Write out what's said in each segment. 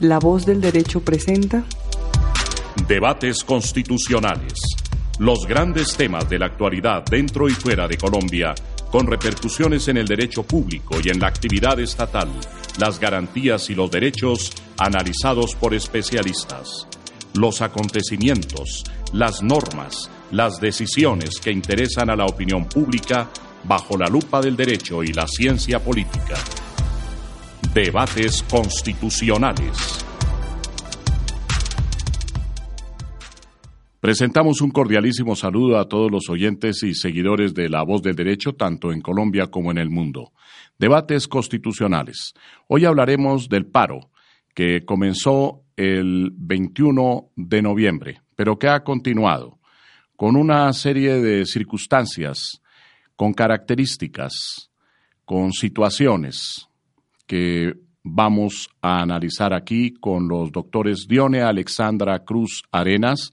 La voz del derecho presenta Debates constitucionales. Los grandes temas de la actualidad dentro y fuera de Colombia, con repercusiones en el derecho público y en la actividad estatal, las garantías y los derechos analizados por especialistas. Los acontecimientos, las normas, las decisiones que interesan a la opinión pública bajo la lupa del derecho y la ciencia política. Debates constitucionales. Presentamos un cordialísimo saludo a todos los oyentes y seguidores de La Voz del Derecho, tanto en Colombia como en el mundo. Debates constitucionales. Hoy hablaremos del paro, que comenzó el 21 de noviembre, pero que ha continuado con una serie de circunstancias, con características, con situaciones que vamos a analizar aquí con los doctores Dione Alexandra Cruz Arenas,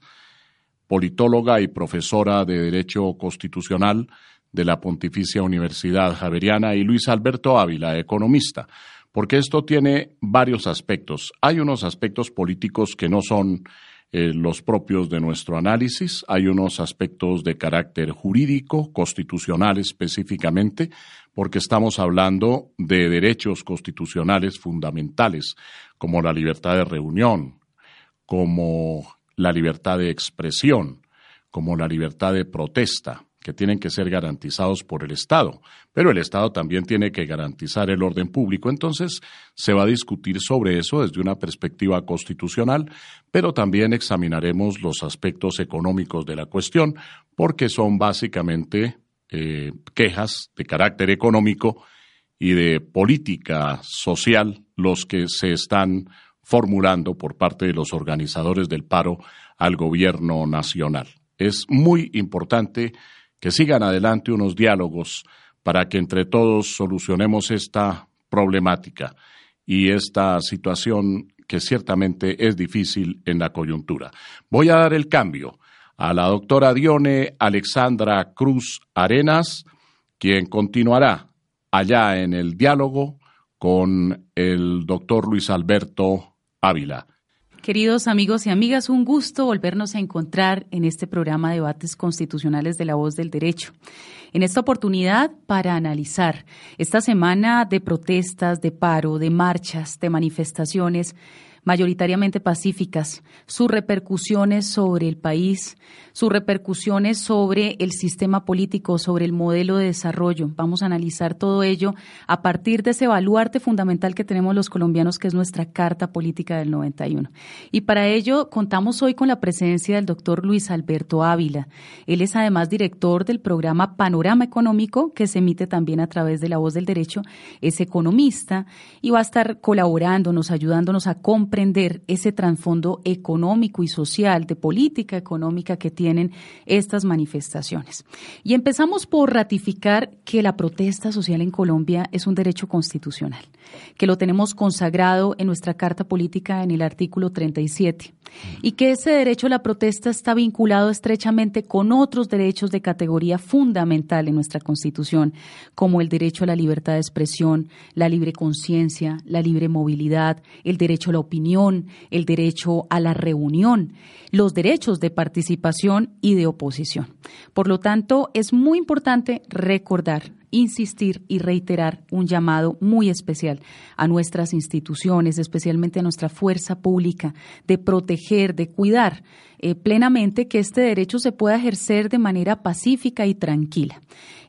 politóloga y profesora de Derecho Constitucional de la Pontificia Universidad Javeriana, y Luis Alberto Ávila, economista, porque esto tiene varios aspectos. Hay unos aspectos políticos que no son eh, los propios de nuestro análisis, hay unos aspectos de carácter jurídico, constitucional específicamente, porque estamos hablando de derechos constitucionales fundamentales, como la libertad de reunión, como la libertad de expresión, como la libertad de protesta, que tienen que ser garantizados por el Estado. Pero el Estado también tiene que garantizar el orden público. Entonces, se va a discutir sobre eso desde una perspectiva constitucional, pero también examinaremos los aspectos económicos de la cuestión, porque son básicamente eh, quejas de carácter económico y de política social los que se están formulando por parte de los organizadores del paro al gobierno nacional. Es muy importante que sigan adelante unos diálogos para que entre todos solucionemos esta problemática y esta situación que ciertamente es difícil en la coyuntura. Voy a dar el cambio a la doctora Dione Alexandra Cruz Arenas, quien continuará allá en el diálogo con el doctor Luis Alberto Ávila. Queridos amigos y amigas, un gusto volvernos a encontrar en este programa de debates constitucionales de la voz del derecho. En esta oportunidad para analizar esta semana de protestas, de paro, de marchas, de manifestaciones mayoritariamente pacíficas, sus repercusiones sobre el país, sus repercusiones sobre el sistema político, sobre el modelo de desarrollo. Vamos a analizar todo ello a partir de ese baluarte fundamental que tenemos los colombianos, que es nuestra Carta Política del 91. Y para ello contamos hoy con la presencia del doctor Luis Alberto Ávila. Él es además director del programa Panorama Económico, que se emite también a través de La Voz del Derecho. Es economista y va a estar colaborándonos, ayudándonos a comprender ese trasfondo económico y social, de política económica que tienen estas manifestaciones. Y empezamos por ratificar que la protesta social en Colombia es un derecho constitucional, que lo tenemos consagrado en nuestra Carta Política en el artículo 37 y que ese derecho a la protesta está vinculado estrechamente con otros derechos de categoría fundamental en nuestra Constitución, como el derecho a la libertad de expresión, la libre conciencia, la libre movilidad, el derecho a la opinión, el derecho a la reunión, los derechos de participación y de oposición. Por lo tanto, es muy importante recordar insistir y reiterar un llamado muy especial a nuestras instituciones, especialmente a nuestra fuerza pública, de proteger, de cuidar eh, plenamente que este derecho se pueda ejercer de manera pacífica y tranquila.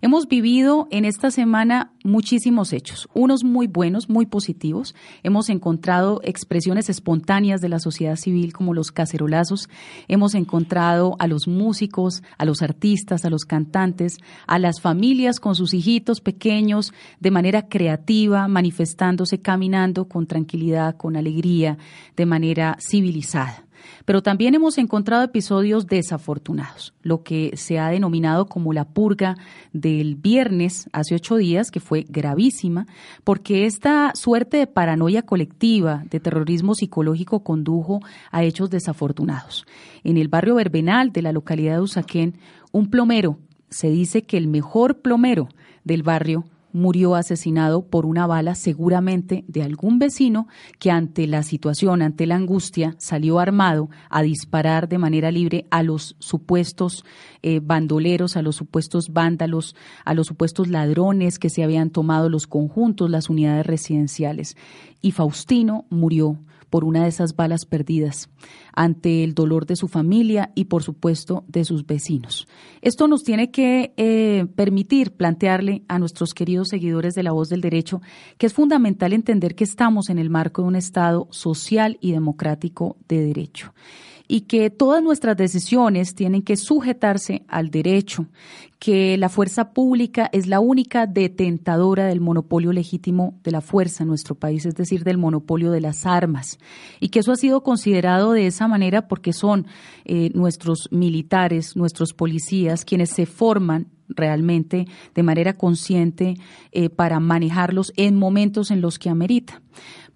Hemos vivido en esta semana muchísimos hechos, unos muy buenos, muy positivos. Hemos encontrado expresiones espontáneas de la sociedad civil como los cacerolazos. Hemos encontrado a los músicos, a los artistas, a los cantantes, a las familias con sus hijos pequeños, de manera creativa, manifestándose, caminando con tranquilidad, con alegría, de manera civilizada. Pero también hemos encontrado episodios desafortunados, lo que se ha denominado como la purga del viernes hace ocho días, que fue gravísima, porque esta suerte de paranoia colectiva, de terrorismo psicológico, condujo a hechos desafortunados. En el barrio Verbenal de la localidad de Usaquén, un plomero, se dice que el mejor plomero del barrio, murió asesinado por una bala seguramente de algún vecino que ante la situación, ante la angustia, salió armado a disparar de manera libre a los supuestos eh, bandoleros, a los supuestos vándalos, a los supuestos ladrones que se habían tomado los conjuntos, las unidades residenciales. Y Faustino murió por una de esas balas perdidas, ante el dolor de su familia y por supuesto de sus vecinos. Esto nos tiene que eh, permitir plantearle a nuestros queridos seguidores de la voz del derecho que es fundamental entender que estamos en el marco de un Estado social y democrático de derecho y que todas nuestras decisiones tienen que sujetarse al derecho, que la fuerza pública es la única detentadora del monopolio legítimo de la fuerza en nuestro país, es decir, del monopolio de las armas, y que eso ha sido considerado de esa manera porque son eh, nuestros militares, nuestros policías, quienes se forman realmente de manera consciente eh, para manejarlos en momentos en los que amerita.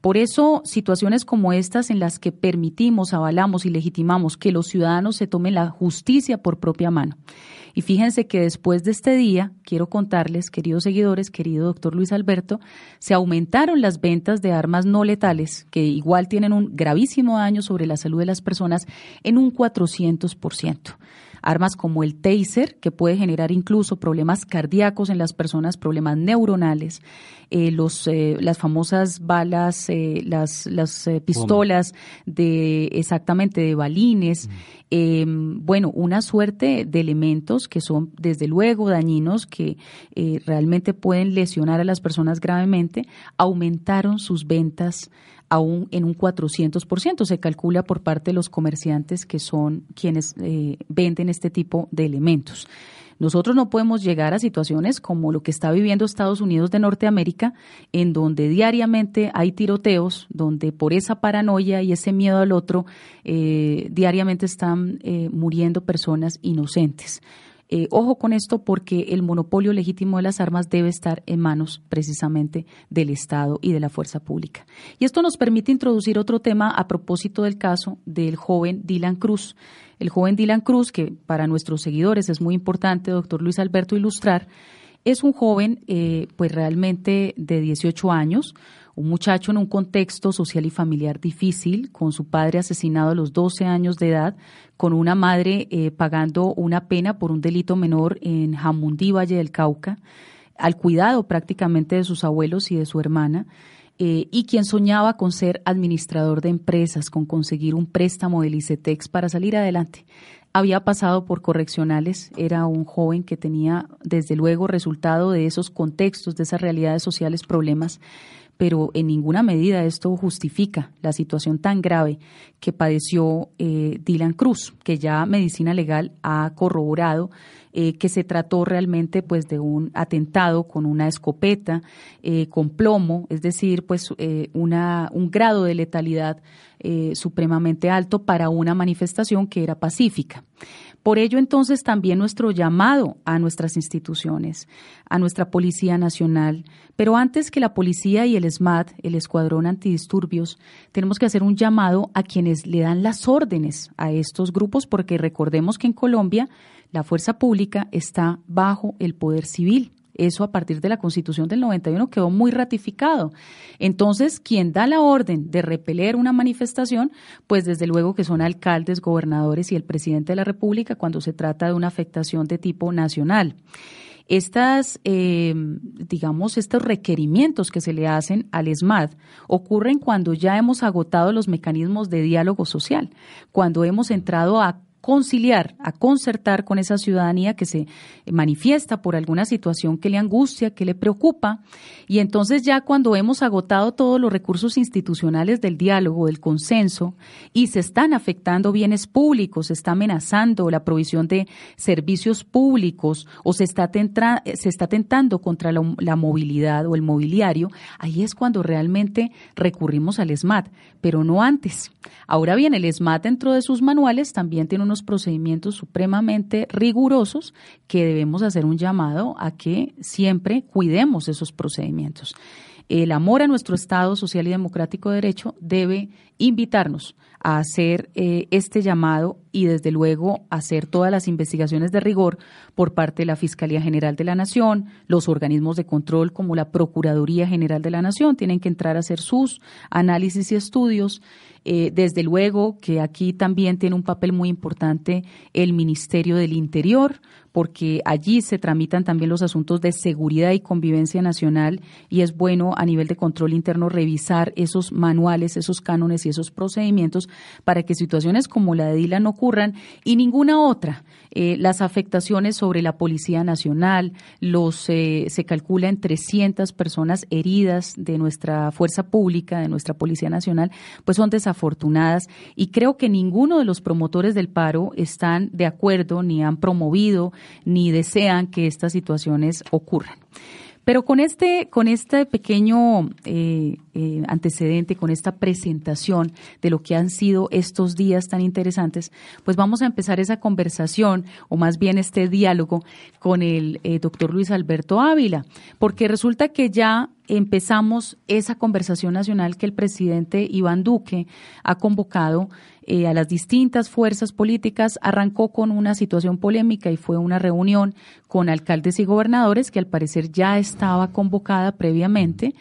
Por eso, situaciones como estas en las que permitimos, avalamos y legitimamos que los ciudadanos se tomen la justicia por propia mano. Y fíjense que después de este día, quiero contarles, queridos seguidores, querido doctor Luis Alberto, se aumentaron las ventas de armas no letales, que igual tienen un gravísimo daño sobre la salud de las personas, en un 400% armas como el taser, que puede generar incluso problemas cardíacos en las personas, problemas neuronales, eh, los, eh, las famosas balas, eh, las, las pistolas de exactamente de balines, em, bueno, una suerte de elementos que son desde luego dañinos, que realmente pueden lesionar a las personas gravemente, aumentaron sus ventas aún en un 400%. Se calcula por parte de los comerciantes que son quienes eh, venden este tipo de elementos. Nosotros no podemos llegar a situaciones como lo que está viviendo Estados Unidos de Norteamérica, en donde diariamente hay tiroteos, donde por esa paranoia y ese miedo al otro, eh, diariamente están eh, muriendo personas inocentes. Eh, ojo con esto porque el monopolio legítimo de las armas debe estar en manos precisamente del Estado y de la fuerza pública. Y esto nos permite introducir otro tema a propósito del caso del joven Dylan Cruz. El joven Dylan Cruz, que para nuestros seguidores es muy importante, doctor Luis Alberto, ilustrar, es un joven eh, pues realmente de 18 años, un muchacho en un contexto social y familiar difícil, con su padre asesinado a los 12 años de edad, con una madre eh, pagando una pena por un delito menor en Jamundí, Valle del Cauca, al cuidado prácticamente de sus abuelos y de su hermana, eh, y quien soñaba con ser administrador de empresas, con conseguir un préstamo del ICETEX para salir adelante. Había pasado por correccionales, era un joven que tenía desde luego resultado de esos contextos, de esas realidades sociales, problemas pero en ninguna medida esto justifica la situación tan grave que padeció eh, Dylan Cruz, que ya medicina legal ha corroborado eh, que se trató realmente pues de un atentado con una escopeta, eh, con plomo, es decir, pues una, un grado de letalidad supremamente alto para una manifestación que era pacífica. Por ello, entonces, también nuestro llamado a nuestras instituciones, a nuestra Policía Nacional, pero antes que la policía y el SMAT, el Escuadrón Antidisturbios, tenemos que hacer un llamado a quienes le dan las órdenes a estos grupos, porque recordemos que en Colombia la fuerza pública está bajo el poder civil. Eso a partir de la Constitución del 91 quedó muy ratificado. Entonces, quien da la orden de repeler una manifestación, pues desde luego que son alcaldes, gobernadores y el presidente de la República cuando se trata de una afectación de tipo nacional. Estas, eh, digamos, estos requerimientos que se le hacen al ESMAD ocurren cuando ya hemos agotado los mecanismos de diálogo social, cuando hemos entrado a conciliar, a concertar con esa ciudadanía que se manifiesta por alguna situación que le angustia, que le preocupa. Y entonces ya cuando hemos agotado todos los recursos institucionales del diálogo, del consenso, y se están afectando bienes públicos, se está amenazando la provisión de servicios públicos o se está, se está tentando contra la, la movilidad o el mobiliario, ahí es cuando realmente recurrimos al SMAT, pero no antes. Ahora bien, el SMAT dentro de sus manuales también tiene unos procedimientos supremamente rigurosos que debemos hacer un llamado a que siempre cuidemos esos procedimientos. El amor a nuestro Estado social y democrático de derecho debe invitarnos a hacer eh, este llamado y desde luego hacer todas las investigaciones de rigor por parte de la Fiscalía General de la Nación, los organismos de control como la Procuraduría General de la Nación tienen que entrar a hacer sus análisis y estudios. Eh, desde luego que aquí también tiene un papel muy importante el Ministerio del Interior, porque allí se tramitan también los asuntos de seguridad y convivencia nacional y es bueno a nivel de control interno revisar esos manuales, esos cánones y esos procedimientos para que situaciones como la de Dylan no ocurran y ninguna otra. Eh, las afectaciones sobre la Policía Nacional, los eh, se calcula en 300 personas heridas de nuestra fuerza pública, de nuestra Policía Nacional, pues son desafortunadas y creo que ninguno de los promotores del paro están de acuerdo ni han promovido ni desean que estas situaciones ocurran. Pero con este, con este pequeño eh, eh, antecedente, con esta presentación de lo que han sido estos días tan interesantes, pues vamos a empezar esa conversación, o más bien este diálogo, con el eh, doctor Luis Alberto Ávila, porque resulta que ya empezamos esa conversación nacional que el presidente Iván Duque ha convocado eh, a las distintas fuerzas políticas, arrancó con una situación polémica y fue una reunión con alcaldes y gobernadores que al parecer ya estaba convocada previamente.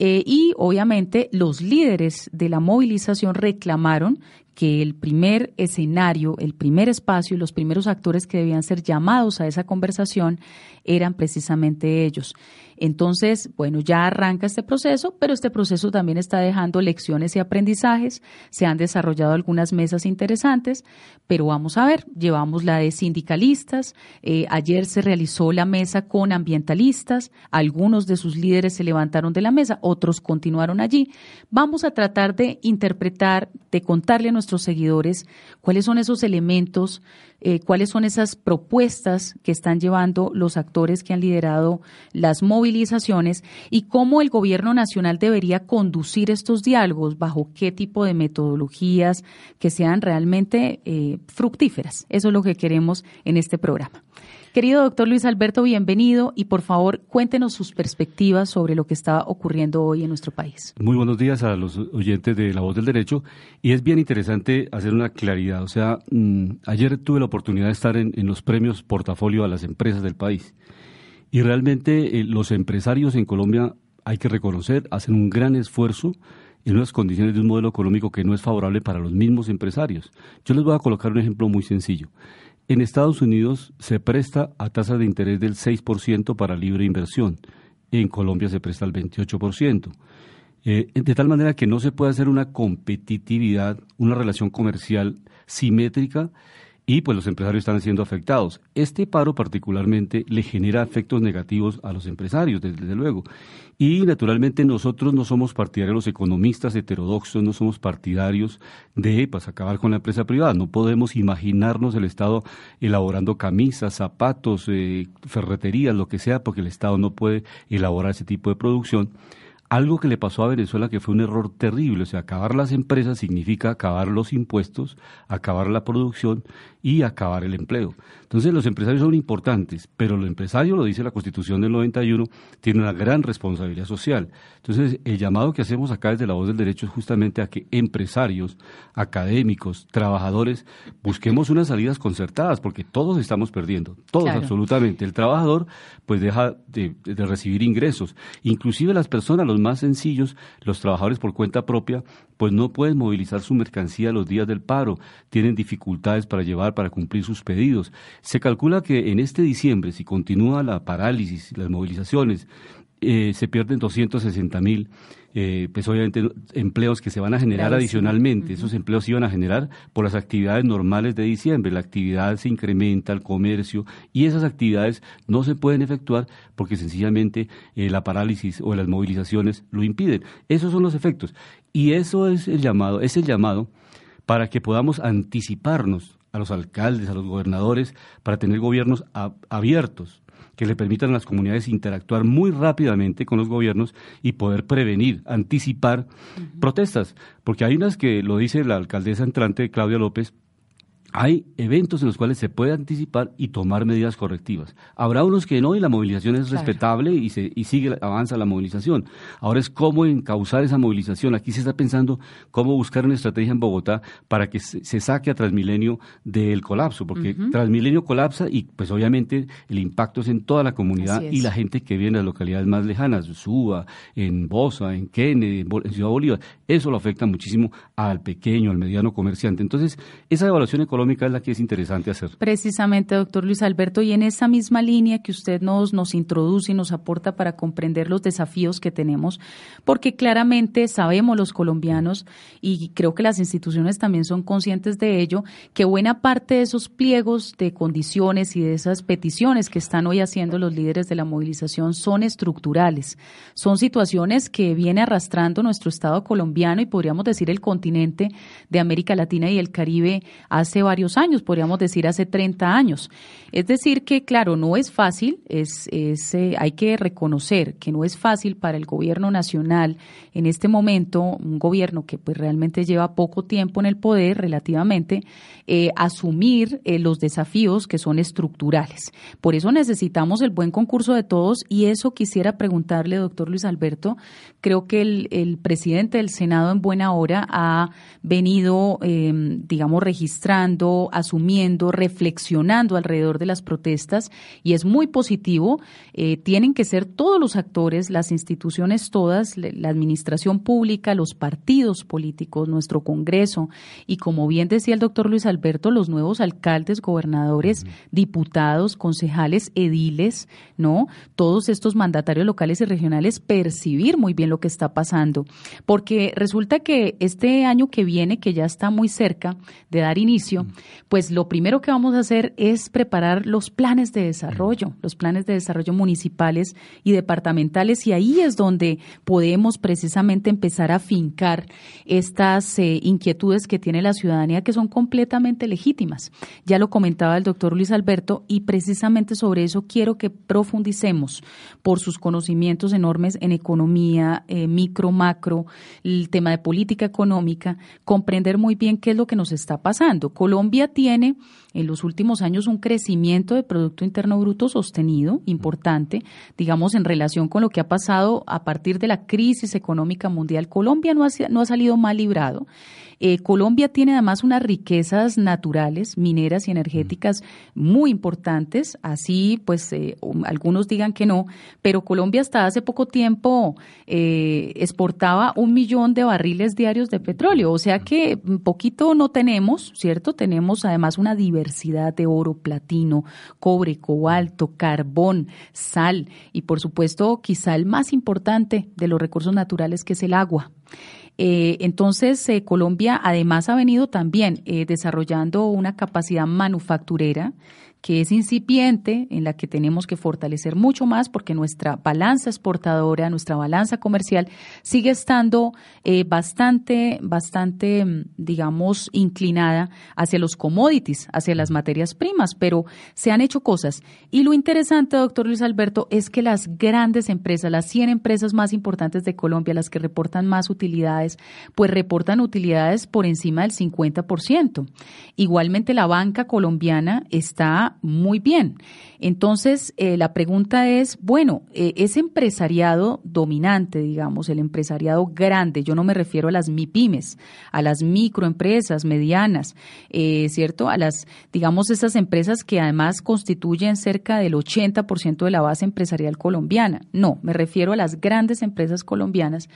Eh, y obviamente los líderes de la movilización reclamaron que el primer escenario, el primer espacio y los primeros actores que debían ser llamados a esa conversación eran precisamente ellos. Entonces, bueno, ya arranca este proceso, pero este proceso también está dejando lecciones y aprendizajes. Se han desarrollado algunas mesas interesantes, pero vamos a ver, llevamos la de sindicalistas. Eh, ayer se realizó la mesa con ambientalistas. Algunos de sus líderes se levantaron de la mesa, otros continuaron allí. Vamos a tratar de interpretar, de contarle a nuestros seguidores cuáles son esos elementos eh, cuáles son esas propuestas que están llevando los actores que han liderado las movilizaciones y cómo el gobierno nacional debería conducir estos diálogos, bajo qué tipo de metodologías que sean realmente eh, fructíferas. Eso es lo que queremos en este programa. Querido doctor Luis Alberto, bienvenido y por favor cuéntenos sus perspectivas sobre lo que está ocurriendo hoy en nuestro país. Muy buenos días a los oyentes de La Voz del Derecho y es bien interesante hacer una claridad. O sea, mm, ayer tuve la oportunidad de estar en, los premios portafolio a las empresas del país y realmente eh, los empresarios en Colombia, hay que reconocer, hacen un gran esfuerzo en unas condiciones de un modelo económico que no es favorable para los mismos empresarios. Yo les voy a colocar un ejemplo muy sencillo. En Estados Unidos se presta a tasa de interés del 6% para libre inversión. En Colombia se presta al 28%. Eh, de tal manera que no se puede hacer una competitividad, una relación comercial simétrica y pues los empresarios están siendo afectados. Este paro particularmente le genera efectos negativos a los empresarios, desde, luego. Y naturalmente nosotros no somos partidarios, los economistas heterodoxos no somos partidarios de pues, acabar con la empresa privada. No podemos imaginarnos el Estado elaborando camisas, zapatos, eh, ferreterías, lo que sea, porque el Estado no puede elaborar ese tipo de producción algo que le pasó a Venezuela que fue un error terrible. O sea, acabar las empresas significa acabar los impuestos, acabar la producción y acabar el empleo. Entonces, los empresarios son importantes, pero el empresario, lo dice la Constitución del 91, tiene una gran responsabilidad social. Entonces, el llamado que hacemos acá desde la voz del derecho es justamente a que empresarios, académicos, trabajadores, busquemos unas salidas concertadas, porque todos estamos perdiendo, todos absolutamente. El trabajador, pues, deja de, de recibir ingresos. Inclusive las personas, los más sencillos, los trabajadores por cuenta propia, pues no pueden movilizar su mercancía los días del paro, tienen dificultades para llevar, para cumplir sus pedidos. Se calcula que en este diciembre, si continúa la parálisis, las movilizaciones, eh, se pierden 260 mil eh, pues obviamente empleos que se van a generar adicionalmente. Esos empleos iban a generar por las actividades normales de diciembre. La actividad se incrementa, el comercio, y esas actividades no se pueden efectuar porque sencillamente eh, la parálisis o las movilizaciones lo impiden. Esos son los efectos. Y eso es el llamado, es el llamado para que podamos anticiparnos a los alcaldes, a los gobernadores, para tener gobiernos abiertos, que le permitan a las comunidades interactuar muy rápidamente con los gobiernos y poder prevenir, anticipar protestas. Porque hay unas que, lo dice la alcaldesa entrante Claudia López, hay eventos en los cuales se puede anticipar y tomar medidas correctivas. Habrá unos que no y la movilización es respetable y, se, y sigue, avanza la movilización. Ahora es cómo encauzar esa movilización. Aquí se está pensando cómo buscar una estrategia en Bogotá para que se, saque a Transmilenio del colapso, porque Transmilenio colapsa y pues obviamente el impacto es en toda la comunidad y la gente que viene de las localidades más lejanas, Suba, en Bosa, en Kennedy, en Ciudad Bolívar. Eso lo afecta muchísimo al pequeño, al mediano comerciante. Entonces, esa evaluación económica la que es interesante hacer. Precisamente, doctor Luis Alberto, y en esa misma línea que usted nos, nos introduce y nos aporta para comprender los desafíos que tenemos, porque claramente sabemos los colombianos, y creo que las instituciones también son conscientes de ello, que buena parte de esos pliegos de condiciones y de esas peticiones que están hoy haciendo los líderes de la movilización son estructurales. Son situaciones que viene arrastrando nuestro Estado colombiano y podríamos decir el continente de América Latina y el Caribe hace varios años, podríamos decir hace 30 años. Es decir, que claro, no es fácil, es, eh, hay que reconocer que no es fácil para el gobierno nacional en este momento, un gobierno que pues realmente lleva poco tiempo en el poder relativamente, eh, asumir eh, los desafíos que son estructurales. Por eso necesitamos el buen concurso de todos y eso quisiera preguntarle, doctor Luis Alberto, creo que el, el presidente del Senado en buena hora ha venido, digamos, registrando asumiendo, reflexionando alrededor de las protestas y es muy positivo. Eh, tienen que ser todos los actores, las instituciones todas, la administración pública, los partidos políticos, nuestro Congreso y como bien decía el doctor Luis Alberto, los nuevos alcaldes, gobernadores, diputados, concejales, ediles, ¿no? Todos estos mandatarios locales y regionales percibir muy bien lo que está pasando. Porque resulta que este año que viene, que ya está muy cerca de dar inicio, pues lo primero que vamos a hacer es preparar los planes de desarrollo, los planes de desarrollo municipales y departamentales, y ahí es donde podemos precisamente empezar a fincar estas eh, inquietudes que tiene la ciudadanía que son completamente legítimas. Ya lo comentaba el doctor Luis Alberto, y precisamente sobre eso quiero que profundicemos por sus conocimientos enormes en economía, eh, micro, macro, el tema de política económica, comprender muy bien qué es lo que nos está pasando. Colombia tiene en los últimos años un crecimiento de Producto Interno Bruto sostenido, importante, digamos, en relación con lo que ha pasado a partir de la crisis económica mundial. Colombia no ha, no ha salido mal librado. Eh, Colombia tiene además unas riquezas naturales, mineras y energéticas muy importantes, así pues eh, um, algunos digan que no, pero Colombia hasta hace poco tiempo eh, exportaba un millón de barriles diarios de petróleo, o sea que poquito no tenemos, ¿cierto? Tenemos además una diversidad de oro, platino, cobre, cobalto, carbón, sal y por supuesto quizá el más importante de los recursos naturales que es el agua. Eh, entonces, eh, Colombia además ha venido también eh, desarrollando una capacidad manufacturera que es incipiente, en la que tenemos que fortalecer mucho más porque nuestra balanza exportadora, nuestra balanza comercial sigue estando eh, bastante, bastante, mm, digamos, inclinada hacia los commodities, hacia las materias primas, pero se han hecho cosas. Y lo interesante, doctor Luis Alberto, es que las grandes empresas, las 100 empresas más importantes de Colombia, las que reportan más utilidades, pues reportan utilidades por encima del 50%. Igualmente la banca colombiana está muy bien. Entonces, eh, la pregunta es, bueno, eh, ese empresariado dominante, digamos, el empresariado grande, yo no me refiero a las MIPIMES, a las microempresas medianas, eh, ¿cierto? A las, digamos, esas empresas que además constituyen cerca del 80% de la base empresarial colombiana. No, me refiero a las grandes empresas colombianas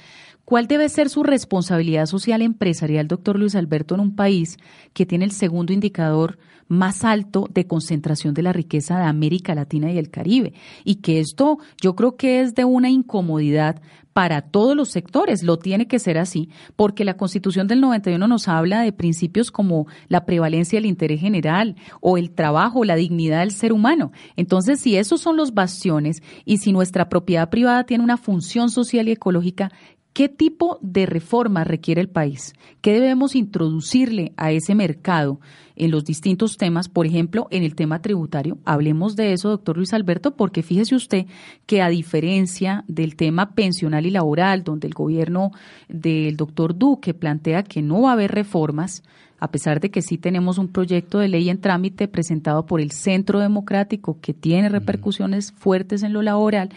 ¿Cuál debe ser su responsabilidad social empresarial, doctor Luis Alberto, en un país que tiene el segundo indicador más alto de concentración de la riqueza de América Latina y el Caribe? Y que esto yo creo que es de una incomodidad para todos los sectores. Lo tiene que ser así, porque la Constitución del 91 nos habla de principios como la prevalencia del interés general o el trabajo, la dignidad del ser humano. Entonces, si esos son los bastiones y si nuestra propiedad privada tiene una función social y ecológica, ¿Qué tipo de reforma requiere el país? ¿Qué debemos introducirle a ese mercado en los distintos temas? Por ejemplo, en el tema tributario. Hablemos de eso, doctor Luis Alberto, porque fíjese usted que a diferencia del tema pensional y laboral, donde el gobierno del doctor Duque plantea que no va a haber reformas, a pesar de que sí tenemos un proyecto de ley en trámite presentado por el Centro Democrático que tiene repercusiones fuertes en lo laboral,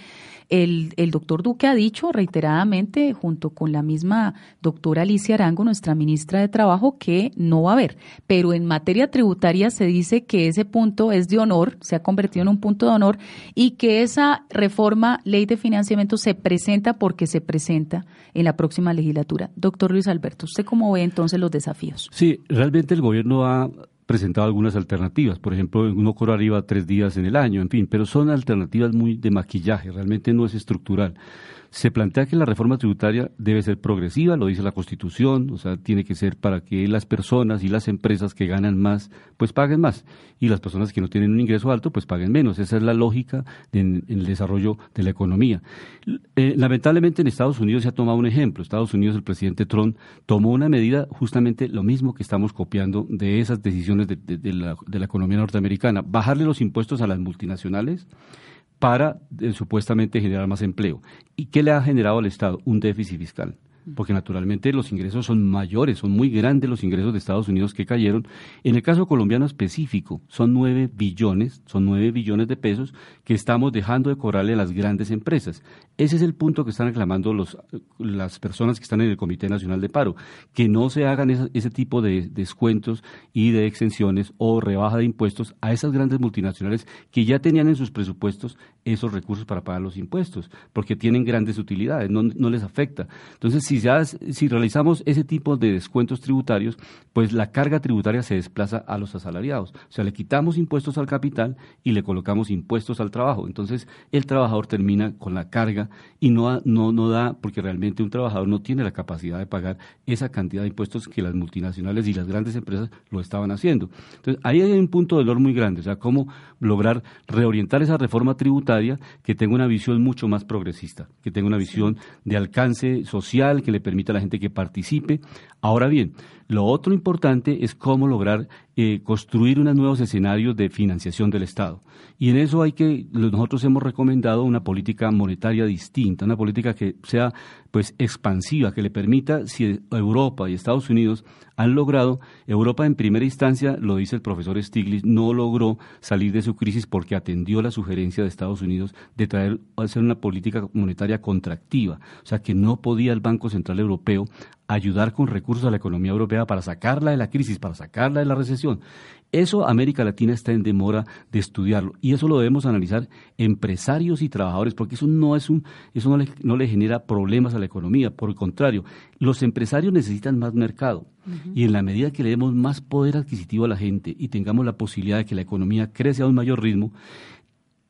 el, el doctor Duque ha dicho reiteradamente, junto con la misma doctora Alicia Arango, nuestra ministra de Trabajo, que no va a haber. Pero en materia tributaria se dice que ese punto es de honor, se ha convertido en un punto de honor, y que esa reforma, ley de financiamiento, se presenta porque se presenta en la próxima legislatura. Doctor Luis Alberto, ¿usted cómo ve entonces los desafíos? Sí, realmente el gobierno ha presentado algunas alternativas. Por ejemplo, uno cobra arriba tres días en el año, en fin, pero son alternativas muy de maquillaje, realmente no es estructural se plantea que la reforma tributaria debe ser progresiva, lo dice la Constitución, o sea, tiene que ser para que las personas y las empresas que ganan más, pues paguen más, y las personas que no tienen un ingreso alto, pues paguen menos. Esa es la lógica en, el desarrollo de la economía. Eh, lamentablemente en Estados Unidos se ha tomado un ejemplo. Estados Unidos, el presidente Trump tomó una medida justamente lo mismo que estamos copiando de esas decisiones de la economía norteamericana, bajarle los impuestos a las multinacionales para eh, supuestamente generar más empleo. ¿Y qué le ha generado al Estado? Un déficit fiscal porque naturalmente los ingresos son mayores, son muy grandes los ingresos de Estados Unidos que cayeron. En el caso colombiano específico, son nueve billones, son nueve billones de pesos que estamos dejando de cobrarle a las grandes empresas. Ese es el punto que están reclamando las personas que están en el Comité Nacional de Paro, que no se hagan ese, tipo de descuentos y de exenciones o rebaja de impuestos a esas grandes multinacionales que ya tenían en sus presupuestos esos recursos para pagar los impuestos, porque tienen grandes utilidades, no, no les afecta. Entonces, si si, si realizamos ese tipo de descuentos tributarios, pues la carga tributaria se desplaza a los asalariados. O sea, le quitamos impuestos al capital y le colocamos impuestos al trabajo. Entonces, el trabajador termina con la carga y no, no, no da, porque realmente un trabajador no tiene la capacidad de pagar esa cantidad de impuestos que las multinacionales y las grandes empresas lo estaban haciendo. Entonces, ahí hay un punto de dolor muy grande. O sea, cómo lograr reorientar esa reforma tributaria que tenga una visión mucho más progresista, que tenga una visión de alcance social, que le permita a la gente que participe. Ahora bien, lo otro importante es cómo lograr eh, construir unos nuevos escenarios de financiación del Estado. Y en eso hay que, nosotros hemos recomendado una política monetaria distinta, una política que sea pues expansiva, que le permita, si Europa y Estados Unidos han logrado, Europa en primera instancia, lo dice el profesor Stiglitz, no logró salir de su crisis porque atendió la sugerencia de Estados Unidos de traer, hacer una política monetaria contractiva, o sea que no podía el Banco Central Europeo ayudar con recursos a la economía europea para sacarla de la crisis, para sacarla de la recesión. Eso América Latina está en demora de estudiarlo y eso lo debemos analizar empresarios y trabajadores porque eso no es un eso no le, no le genera problemas a la economía, por el contrario, los empresarios necesitan más mercado y en la medida que le demos más poder adquisitivo a la gente y tengamos la posibilidad de que la economía crece a un mayor ritmo,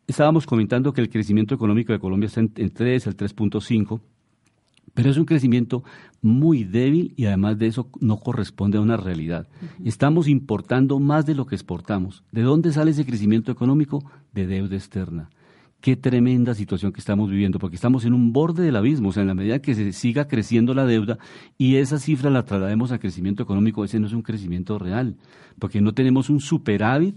estábamos comentando que el crecimiento económico de Colombia está en, en 3 al 3.5 pero es un crecimiento muy débil y además de eso no corresponde a una realidad. Estamos importando más de lo que exportamos. ¿De dónde sale ese crecimiento económico? De deuda externa. Qué tremenda situación que estamos viviendo, porque estamos en un borde del abismo, o sea, en la medida que se siga creciendo la deuda y esa cifra la traslademos a crecimiento económico, ese no es un crecimiento real, porque no tenemos un superávit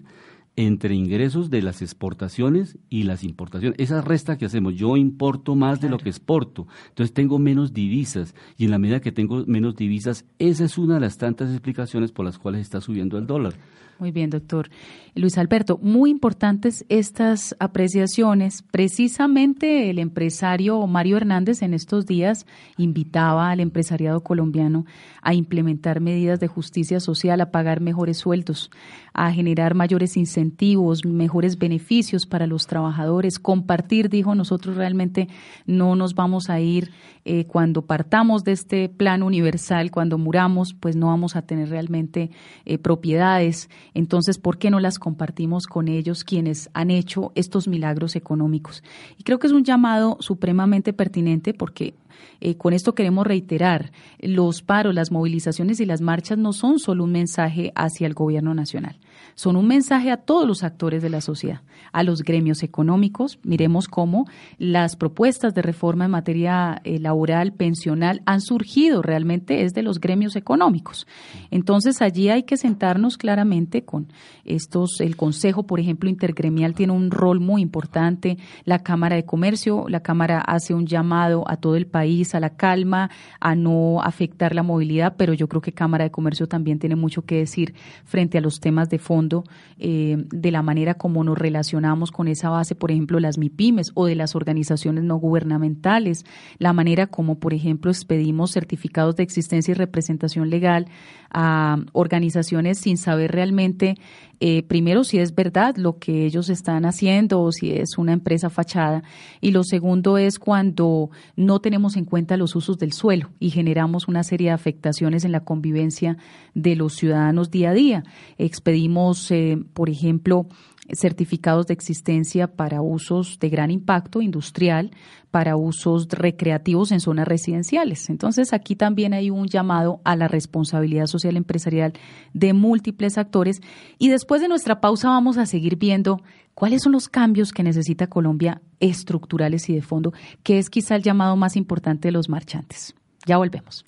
entre ingresos de las exportaciones y las importaciones. Esa resta que hacemos, yo importo más de lo que exporto, entonces tengo menos divisas y en la medida que tengo menos divisas, esa es una de las tantas explicaciones por las cuales está subiendo el dólar. Muy bien, doctor. Luis Alberto, muy importantes estas apreciaciones. Precisamente el empresario Mario Hernández en estos días invitaba al empresariado colombiano a implementar medidas de justicia social, a pagar mejores sueldos, a generar mayores incentivos mejores beneficios para los trabajadores, compartir, dijo, nosotros realmente no nos vamos a ir eh, cuando partamos de este plan universal, cuando muramos, pues no vamos a tener realmente eh, propiedades. Entonces, ¿por qué no las compartimos con ellos quienes han hecho estos milagros económicos? Y creo que es un llamado supremamente pertinente porque eh, con esto queremos reiterar, los paros, las movilizaciones y las marchas no son solo un mensaje hacia el gobierno nacional, son un mensaje a todos los actores de la sociedad, a los gremios económicos. Miremos cómo las propuestas de reforma en materia eh, laboral, pensional, han surgido realmente es de los gremios económicos. Entonces allí hay que sentarnos claramente con estos, el Consejo, por ejemplo, intergremial tiene un rol muy importante, la Cámara de Comercio, la Cámara hace un llamado a todo el país a la calma, a no afectar la movilidad, pero yo creo que Cámara de Comercio también tiene mucho que decir frente a los temas de fondo, eh, de la manera como nos relacionamos con esa base, por ejemplo, las MIPIMES o de las organizaciones no gubernamentales, la manera como, por ejemplo, expedimos certificados de existencia y representación legal a organizaciones sin saber realmente eh, primero si es verdad lo que ellos están haciendo o si es una empresa fachada y lo segundo es cuando no tenemos en cuenta los usos del suelo y generamos una serie de afectaciones en la convivencia de los ciudadanos día a día. Expedimos, eh, por ejemplo, certificados de existencia para usos de gran impacto industrial, para usos recreativos en zonas residenciales. Entonces, aquí también hay un llamado a la responsabilidad social empresarial de múltiples actores. Y después de nuestra pausa vamos a seguir viendo cuáles son los cambios que necesita Colombia estructurales y de fondo, que es quizá el llamado más importante de los marchantes. Ya volvemos.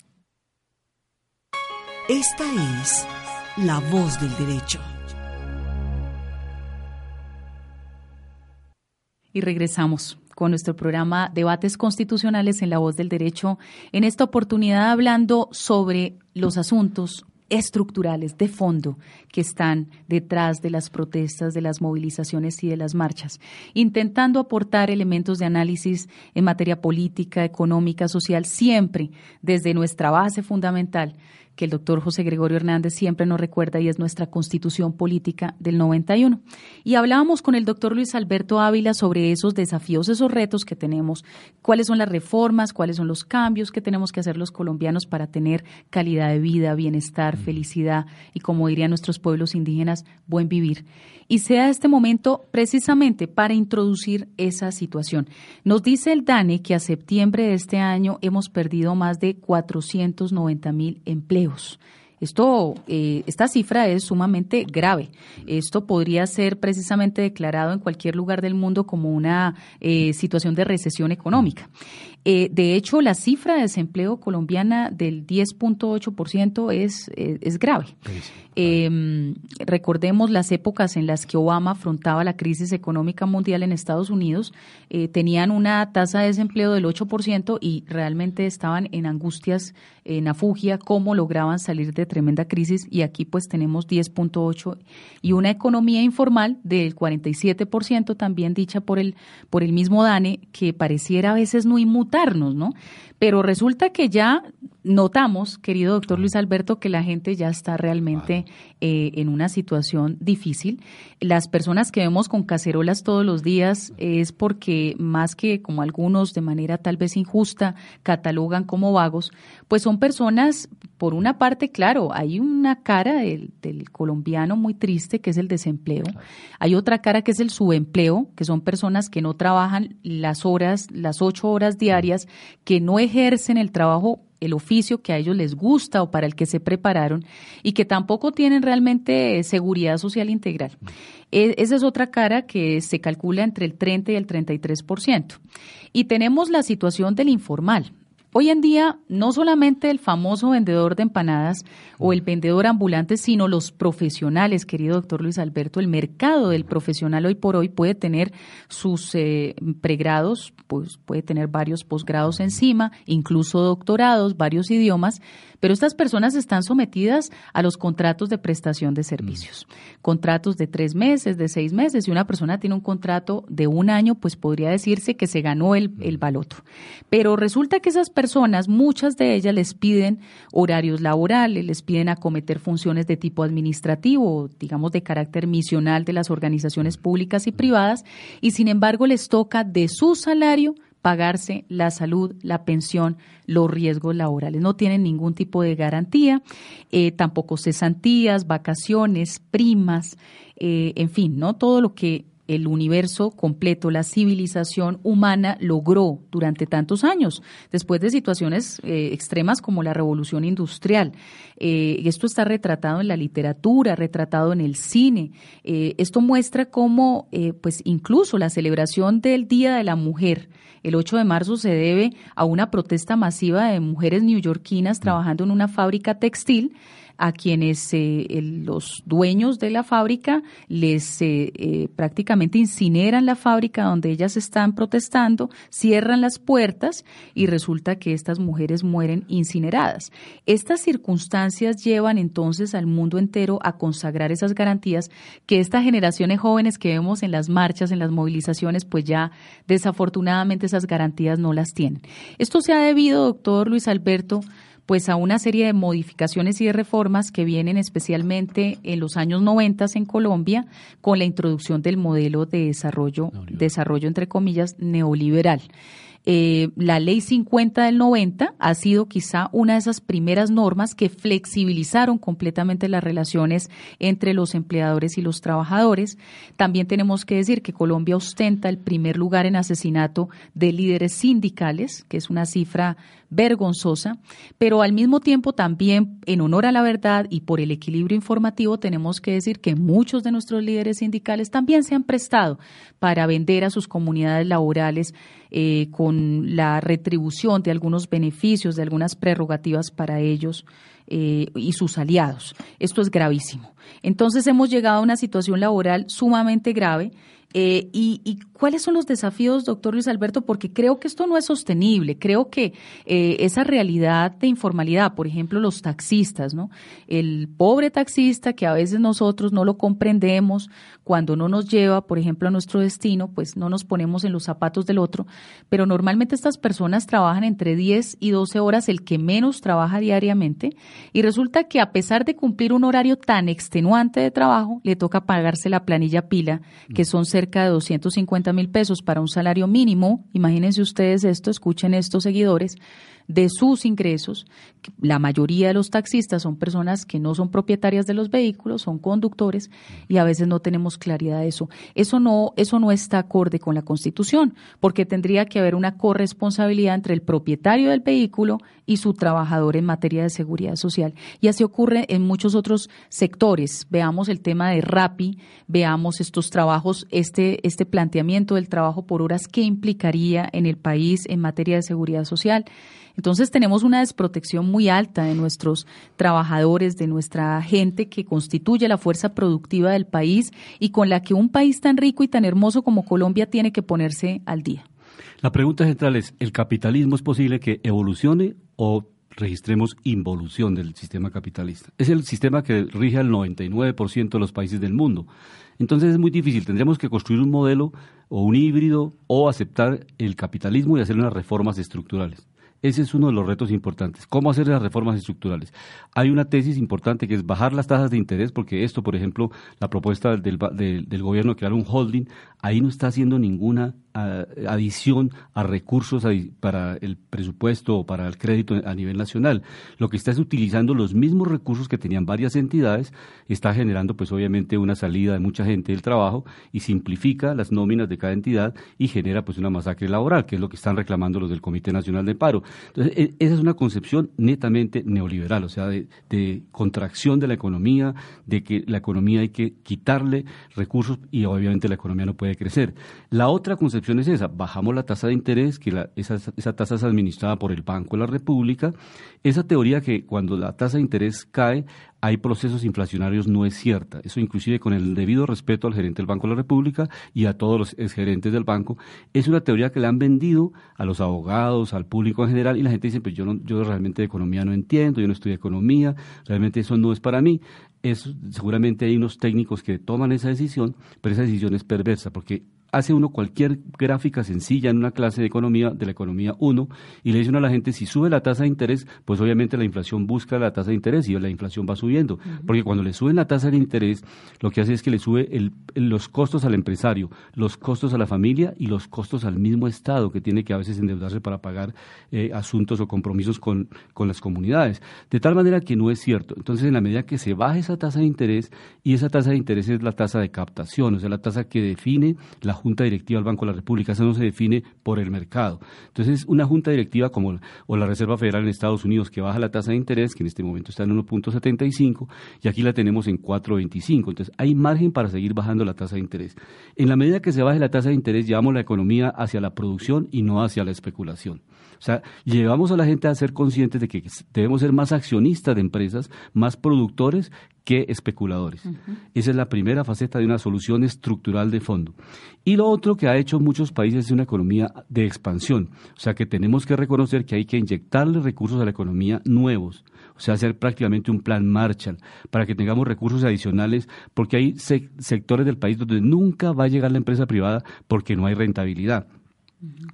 Esta es la voz del derecho. Y regresamos con nuestro programa Debates Constitucionales en la Voz del Derecho, en esta oportunidad hablando sobre los asuntos estructurales de fondo que están detrás de las protestas, de las movilizaciones y de las marchas, intentando aportar elementos de análisis en materia política, económica, social, siempre desde nuestra base fundamental, que el doctor José Gregorio Hernández siempre nos recuerda y es nuestra constitución política del 91. Y hablábamos con el doctor Luis Alberto Ávila sobre esos desafíos, esos retos que tenemos, cuáles son las reformas, cuáles son los cambios que tenemos que hacer los colombianos para tener calidad de vida, bienestar, felicidad y, como dirían nuestros pueblos indígenas, buen vivir y sea este momento precisamente para introducir esa situación. Nos dice el DANE que a septiembre de este año hemos perdido más de 490 mil empleos. Esto, eh, esta cifra es sumamente grave. Esto podría ser precisamente declarado en cualquier lugar del mundo como una eh, situación de recesión económica. Eh, de hecho, la cifra de desempleo colombiana del 10.8% es, es grave. Em, recordemos las épocas en las que Obama afrontaba la crisis económica mundial en Estados Unidos, eh, tenían una tasa de desempleo del 8% y realmente estaban en angustias, en afugia, cómo lograban salir de tremenda crisis. Y aquí pues tenemos 10.8 y una economía informal del 47% también dicha por el, por el mismo DANE que pareciera a veces no ¿no? Pero resulta que ya notamos, querido doctor Luis Alberto, que la gente ya está realmente eh, en una situación difícil. Las personas que vemos con cacerolas todos los días es porque más que como algunos de manera tal vez injusta catalogan como vagos, pues son personas, por una parte, claro, hay una cara del, del colombiano muy triste que es el desempleo. Hay otra cara que es el subempleo, que son personas que no trabajan las horas, las ocho horas diarias, que no ejercen el trabajo el oficio que a ellos les gusta o para el que se prepararon y que tampoco tienen realmente seguridad social integral. E, esa es otra cara que se calcula entre el 30 y el 33%. Y tenemos la situación del informal. Hoy en día, no solamente el famoso vendedor de empanadas o el vendedor ambulante, sino los profesionales, querido doctor Luis Alberto, el mercado del profesional hoy por hoy puede tener sus eh, pregrados, pues puede tener varios posgrados encima, incluso doctorados, varios idiomas, pero estas personas están sometidas a los contratos de prestación de servicios. Contratos de tres meses, de seis meses. Si una persona tiene un contrato de un año, pues podría decirse que se ganó el, el baloto. Pero resulta que esas personas personas, muchas de ellas les piden horarios laborales, les piden acometer funciones de tipo administrativo, digamos de carácter misional de las organizaciones públicas y privadas, y sin embargo les toca de su salario pagarse la salud, la pensión, los riesgos laborales. No tienen ningún tipo de garantía, eh, tampoco cesantías, vacaciones, primas, eh, en fin, ¿no? Todo lo que el universo completo, la civilización humana logró durante tantos años, después de situaciones eh, extremas como la revolución industrial. Eh, esto está retratado en la literatura, retratado en el cine. Eh, esto muestra cómo, pues incluso la celebración del Día de la Mujer, el 8 de marzo se debe a una protesta masiva de mujeres neoyorquinas trabajando en una fábrica textil a quienes eh, los dueños de la fábrica les eh, eh, prácticamente incineran la fábrica donde ellas están protestando, cierran las puertas y resulta que estas mujeres mueren incineradas. Estas circunstancias llevan entonces al mundo entero a consagrar esas garantías que estas generaciones jóvenes que vemos en las marchas, en las movilizaciones, pues ya desafortunadamente esas garantías no las tienen. Esto se ha debido, doctor Luis Alberto, pues a una serie de modificaciones y de reformas que vienen especialmente en los años 90 en Colombia con la introducción del modelo de desarrollo, desarrollo entre comillas, neoliberal. Eh, la ley 50 del 90 ha sido quizá una de esas primeras normas que flexibilizaron completamente las relaciones entre los empleadores y los trabajadores. También tenemos que decir que Colombia ostenta el primer lugar en asesinato de líderes sindicales, que es una cifra vergonzosa, pero al mismo tiempo también en honor a la verdad y por el equilibrio informativo tenemos que decir que muchos de nuestros líderes sindicales también se han prestado para vender a sus comunidades laborales eh, con la retribución de algunos beneficios, de algunas prerrogativas para ellos eh, y sus aliados. Esto es gravísimo. Entonces hemos llegado a una situación laboral sumamente grave eh, y, cuáles son los desafíos, doctor Luis Alberto? Porque creo que esto no es sostenible. Creo que eh, esa realidad de informalidad, por ejemplo, los taxistas, ¿no? El pobre taxista que a veces nosotros no lo comprendemos, cuando no nos lleva, por ejemplo, a nuestro destino, pues no nos ponemos en los zapatos del otro. Pero normalmente estas personas trabajan entre 10 y 12 horas, el que menos trabaja diariamente. Y resulta que a pesar de cumplir un horario tan extenuante de trabajo, le toca pagarse la planilla pila, que son cerca de 250 mil pesos para un salario mínimo, imagínense ustedes esto, escuchen estos seguidores, de sus ingresos. La mayoría de los taxistas son personas que no son propietarias de los vehículos, son conductores y a veces no tenemos claridad de eso. Eso no, eso no está acorde con la Constitución, porque tendría que haber una corresponsabilidad entre el propietario del vehículo y su trabajador en materia de seguridad social. Y así ocurre en muchos otros sectores. Veamos el tema de RAPI, veamos estos trabajos, este, este planteamiento del trabajo por horas, qué implicaría en el país en materia de seguridad social. Entonces tenemos una desprotección muy alta de nuestros trabajadores, de nuestra gente que constituye la fuerza productiva del país y con la que un país tan rico y tan hermoso como Colombia tiene que ponerse al día. La pregunta central es, ¿el capitalismo es posible que evolucione o registremos involución del sistema capitalista? Es el sistema que rige al 99% de los países del mundo. Entonces es muy difícil, tendríamos que construir un modelo o un híbrido o aceptar el capitalismo y hacer unas reformas estructurales. Ese es uno de los retos importantes. ¿Cómo hacer las reformas estructurales? Hay una tesis importante que es bajar las tasas de interés, porque esto, por ejemplo, la propuesta del, del gobierno de crear un holding, ahí no está haciendo ninguna adición a recursos para el presupuesto o para el crédito a nivel nacional. Lo que está es utilizando los mismos recursos que tenían varias entidades, está generando pues obviamente una salida de mucha gente del trabajo y simplifica las nóminas de cada entidad y genera pues una masacre laboral, que es lo que están reclamando los del Comité Nacional de Paro. Entonces, e, esa es una concepción netamente neoliberal, o sea, de, de contracción de la economía, de que la economía hay que quitarle recursos y obviamente la economía no puede crecer. La otra concepción es esa, bajamos la tasa de interés, que esa, esa tasa es administrada por el Banco de la República. Esa teoría que cuando la tasa de interés cae, hay procesos inflacionarios no es cierta. Eso inclusive con el debido respeto al gerente del Banco de la República y a todos los gerentes del banco, es una teoría que le han vendido a los abogados, al público en general, y la gente dice, pues yo, no, yo realmente de economía no entiendo, yo no estudio economía, realmente eso no es para mí. Eso, seguramente hay unos técnicos que toman esa decisión, pero esa decisión es perversa, porque hace uno cualquier gráfica sencilla en una clase de economía, de la economía 1, y le dice uno a la gente, si sube la tasa de interés, pues obviamente la inflación busca la tasa de interés y la inflación va subiendo. Porque cuando le suben la tasa de interés, lo que hace es que le sube los costos al empresario, los costos a la familia y los costos al mismo Estado, que tiene que a veces endeudarse para pagar eh, asuntos o compromisos con, con las comunidades. De tal manera que no es cierto. Entonces, en la medida que se baja esa tasa de interés, y esa tasa de interés es la tasa de captación, o sea, la tasa que define la Junta Directiva del Banco de la República, eso no se define por el mercado. Entonces, una Junta Directiva como o la Reserva Federal en Estados Unidos que baja la tasa de interés, que en este momento está en 1.75 y aquí la tenemos en 4.25. Entonces, hay margen para seguir bajando la tasa de interés. En la medida que se baje la tasa de interés, llevamos la economía hacia la producción y no hacia la especulación. O sea, llevamos a la gente a ser conscientes de que debemos ser más accionistas de empresas, más productores que especuladores. Esa es la primera faceta de una solución estructural de fondo. Y lo otro que ha hecho muchos países es una economía de expansión. O sea, que tenemos que reconocer que hay que inyectarle recursos a la economía nuevos. O sea, hacer prácticamente un plan Marshall para que tengamos recursos adicionales, porque hay sectores del país donde nunca va a llegar la empresa privada porque no hay rentabilidad.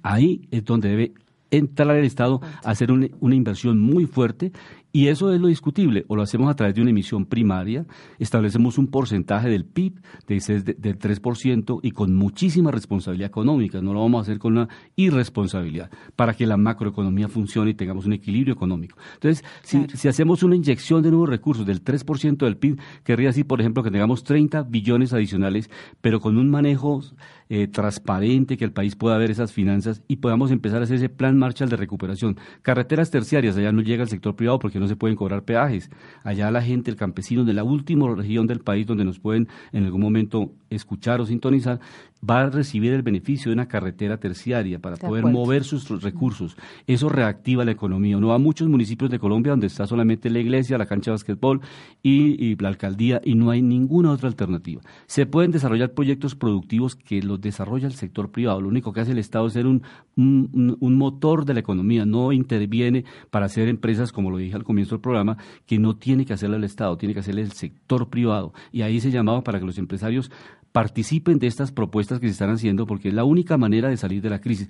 Ahí es donde debe entrar el Estado a hacer una, inversión muy fuerte y eso es lo discutible. O lo hacemos a través de una emisión primaria, establecemos un porcentaje del PIB de, del 3% y con muchísima responsabilidad económica. No lo vamos a hacer con una irresponsabilidad para que la macroeconomía funcione y tengamos un equilibrio económico. Entonces, si, si hacemos una inyección de nuevos recursos del 3% del PIB, querría decir, por ejemplo, que tengamos 30 billones adicionales, pero con un manejo eh, transparente, que el país pueda ver esas finanzas y podamos empezar a hacer ese plan Marshall de recuperación. Carreteras terciarias, allá no llega el sector privado porque no se pueden cobrar peajes. Allá la gente, el campesino de la última región del país donde nos pueden en algún momento escuchar o sintonizar, va a recibir el beneficio de una carretera terciaria para poder mover sus recursos. Eso reactiva la economía. No a muchos municipios de Colombia donde está solamente la iglesia, la cancha de básquetbol y, la alcaldía y no hay ninguna otra alternativa. Se pueden desarrollar proyectos productivos que los desarrolla el sector privado. Lo único que hace el Estado es ser un, un motor de la economía, no interviene para hacer empresas, como lo dije al comienzo del programa, que no tiene que hacerlo el Estado, tiene que hacerle el sector privado. Y ahí se llamaba para que los empresarios participen de estas propuestas que se están haciendo porque es la única manera de salir de la crisis.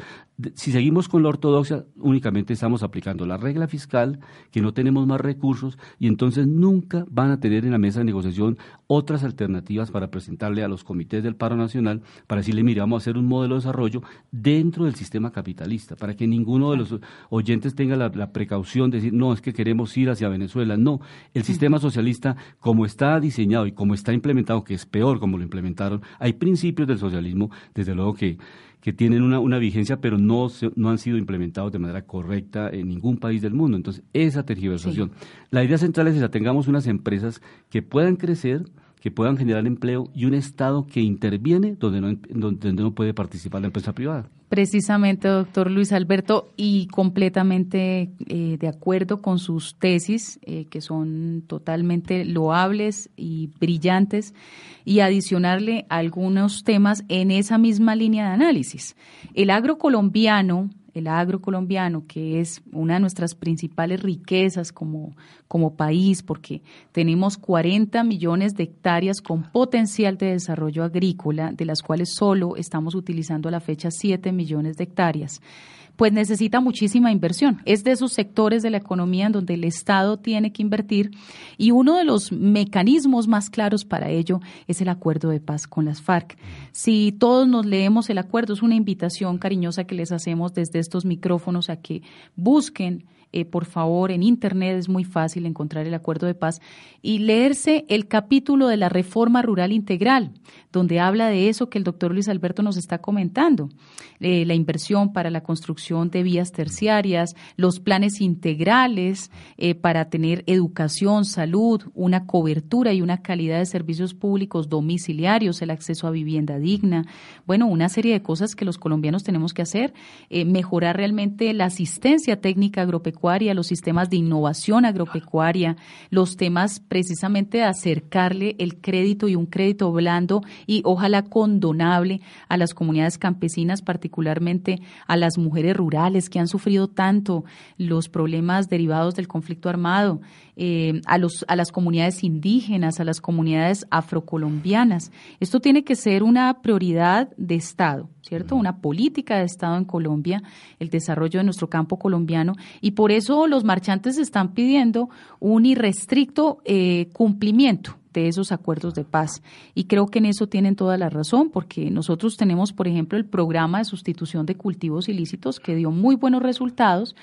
Si seguimos con la ortodoxia, únicamente estamos aplicando la regla fiscal, que no tenemos más recursos y entonces nunca van a tener en la mesa de negociación otras alternativas para presentarle a los comités del paro nacional para decirle, mire, vamos a hacer un modelo de desarrollo dentro del sistema capitalista, para que ninguno de los oyentes tenga la, la precaución de decir, no, es que queremos ir hacia Venezuela. No, el sistema socialista, como está diseñado y como está implementado, que es peor como lo implementaron, hay principios del socialismo, desde luego, que, que tienen una, una vigencia, pero no, no han sido implementados de manera correcta en ningún país del mundo. Entonces, esa tergiversación. La idea central es que tengamos unas empresas que puedan crecer, que puedan generar empleo y un Estado que interviene donde no, donde no puede participar la empresa privada. Precisamente, doctor Luis Alberto, y completamente eh, de acuerdo con sus tesis, eh, que son totalmente loables y brillantes, y adicionarle algunos temas en esa misma línea de análisis. El agro colombiano el agro colombiano, que es una de nuestras principales riquezas como, como país, porque tenemos 40 millones de hectáreas con potencial de desarrollo agrícola, de las cuales solo estamos utilizando a la fecha 7 millones de hectáreas pues necesita muchísima inversión. Es de esos sectores de la economía en donde el Estado tiene que invertir y uno de los mecanismos más claros para ello es el acuerdo de paz con las FARC. Si todos nos leemos el acuerdo, es una invitación cariñosa que les hacemos desde estos micrófonos a que busquen eh, por favor, en Internet es muy fácil encontrar el acuerdo de paz y leerse el capítulo de la reforma rural integral, donde habla de eso que el doctor Luis Alberto nos está comentando, eh, la inversión para la construcción de vías terciarias, los planes integrales eh, para tener educación, salud, una cobertura y una calidad de servicios públicos domiciliarios, el acceso a vivienda digna, bueno, una serie de cosas que los colombianos tenemos que hacer, mejorar realmente la asistencia técnica agropecuaria agropecuaria, los sistemas de innovación agropecuaria, los temas precisamente de acercarle el crédito y un crédito blando y ojalá condonable a las comunidades campesinas, particularmente a las mujeres rurales que han sufrido tanto los problemas derivados del conflicto armado, eh, a, los, a las comunidades indígenas, a las comunidades afrocolombianas. Esto tiene que ser una prioridad de Estado, ¿cierto? Una política de Estado en Colombia, el desarrollo de nuestro campo colombiano, y por eso los marchantes están pidiendo un irrestricto eh, cumplimiento de esos acuerdos de paz. Y creo que en eso tienen toda la razón, porque nosotros tenemos, por ejemplo, el programa de sustitución de cultivos ilícitos que dio muy buenos resultados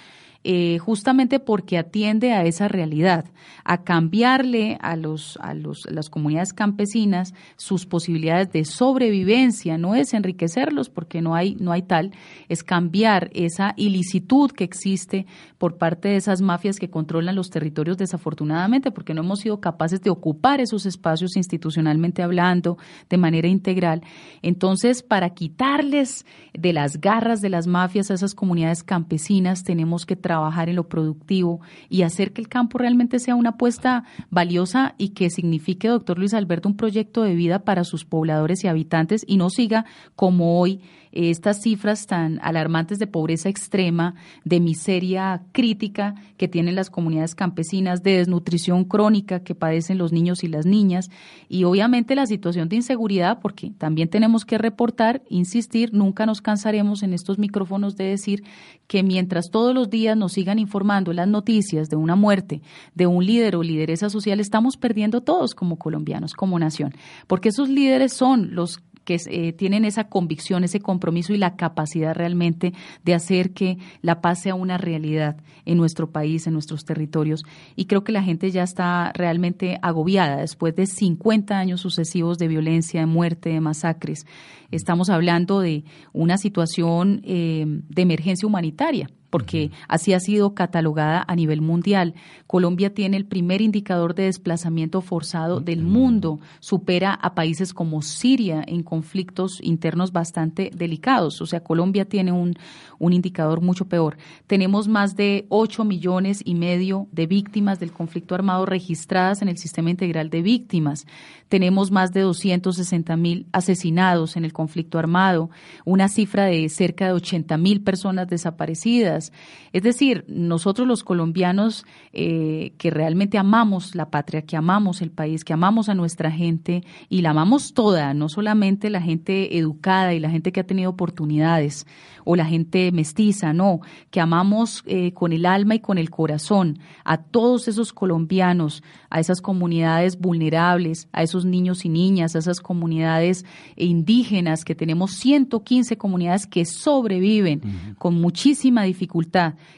eh, justamente porque atiende a esa realidad, a cambiarle a, los, a los, las comunidades campesinas sus posibilidades de sobrevivencia, no es enriquecerlos porque no hay, no hay tal, es cambiar esa ilicitud que existe por parte de esas mafias que controlan los territorios desafortunadamente, porque no hemos sido capaces de ocupar esos espacios institucionalmente hablando de manera integral. Entonces, para quitarles de las garras de las mafias a esas comunidades campesinas, tenemos que trabajar trabajar en lo productivo y hacer que el campo realmente sea una apuesta valiosa y que signifique, doctor Luis Alberto, un proyecto de vida para sus pobladores y habitantes y no siga como hoy estas cifras tan alarmantes de pobreza extrema, de miseria crítica que tienen las comunidades campesinas, de desnutrición crónica que padecen los niños y las niñas y obviamente la situación de inseguridad, porque también tenemos que reportar, insistir, nunca nos cansaremos en estos micrófonos de decir que mientras todos los días nos sigan informando las noticias de una muerte de un líder o lideresa social, estamos perdiendo todos como colombianos, como nación, porque esos líderes son los que eh, tienen esa convicción, ese compromiso y la capacidad realmente de hacer que la paz sea una realidad en nuestro país, en nuestros territorios. Y creo que la gente ya está realmente agobiada después de 50 años sucesivos de violencia, de muerte, de masacres. Estamos hablando de una situación eh, de emergencia humanitaria porque así ha sido catalogada a nivel mundial. Colombia tiene el primer indicador de desplazamiento forzado del mundo, supera a países como Siria en conflictos internos bastante delicados. O sea, Colombia tiene un, un indicador mucho peor. Tenemos más de 8 millones y medio de víctimas del conflicto armado registradas en el sistema integral de víctimas. Tenemos más de 260 mil asesinados en el conflicto armado, una cifra de cerca de 80 mil personas desaparecidas. Es decir, nosotros los colombianos eh, que realmente amamos la patria, que amamos el país, que amamos a nuestra gente y la amamos toda, no solamente la gente educada y la gente que ha tenido oportunidades o la gente mestiza, no, que amamos eh, con el alma y con el corazón a todos esos colombianos, a esas comunidades vulnerables, a esos niños y niñas, a esas comunidades indígenas, que tenemos 115 comunidades que sobreviven con muchísima dificultad.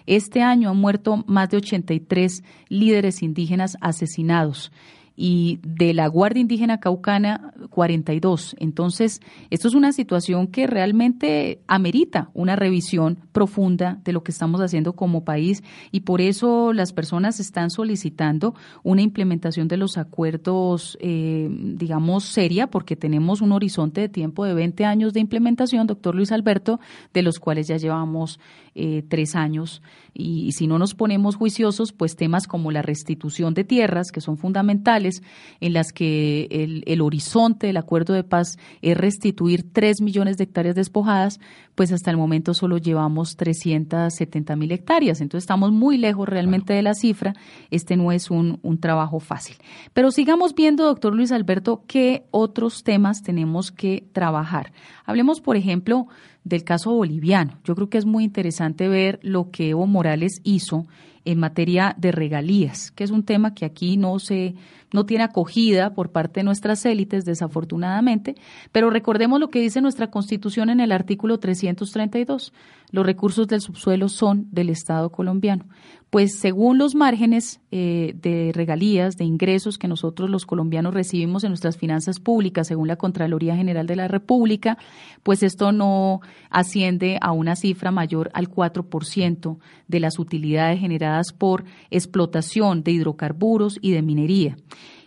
Este año han muerto más de 83 líderes indígenas asesinados y de la Guardia Indígena Caucana 42. Entonces, esto es una situación que realmente amerita una revisión profunda de lo que estamos haciendo como país y por eso las personas están solicitando una implementación de los acuerdos, eh, digamos, seria, porque tenemos un horizonte de tiempo de 20 años de implementación, doctor Luis Alberto, de los cuales ya llevamos eh, tres años. Y, si no nos ponemos juiciosos, pues temas como la restitución de tierras, que son fundamentales, en las que el, el horizonte del acuerdo de paz es restituir tres millones de hectáreas despojadas, pues hasta el momento solo llevamos 370 mil hectáreas. Entonces estamos muy lejos realmente de la cifra. Este no es un, un trabajo fácil. Pero sigamos viendo, doctor Luis Alberto, qué otros temas tenemos que trabajar. Hablemos, por ejemplo, del caso boliviano. Yo creo que es muy interesante ver lo que Evo Morales hizo en materia de regalías, que es un tema que aquí no se no tiene acogida por parte de nuestras élites, desafortunadamente, pero recordemos lo que dice nuestra Constitución en el artículo 332. Los recursos del subsuelo son del Estado colombiano. Pues según los márgenes eh, de regalías, de ingresos que nosotros los colombianos recibimos en nuestras finanzas públicas, según la Contraloría General de la República, pues esto no asciende a una cifra mayor al 4% de las utilidades generadas por explotación de hidrocarburos y de minería.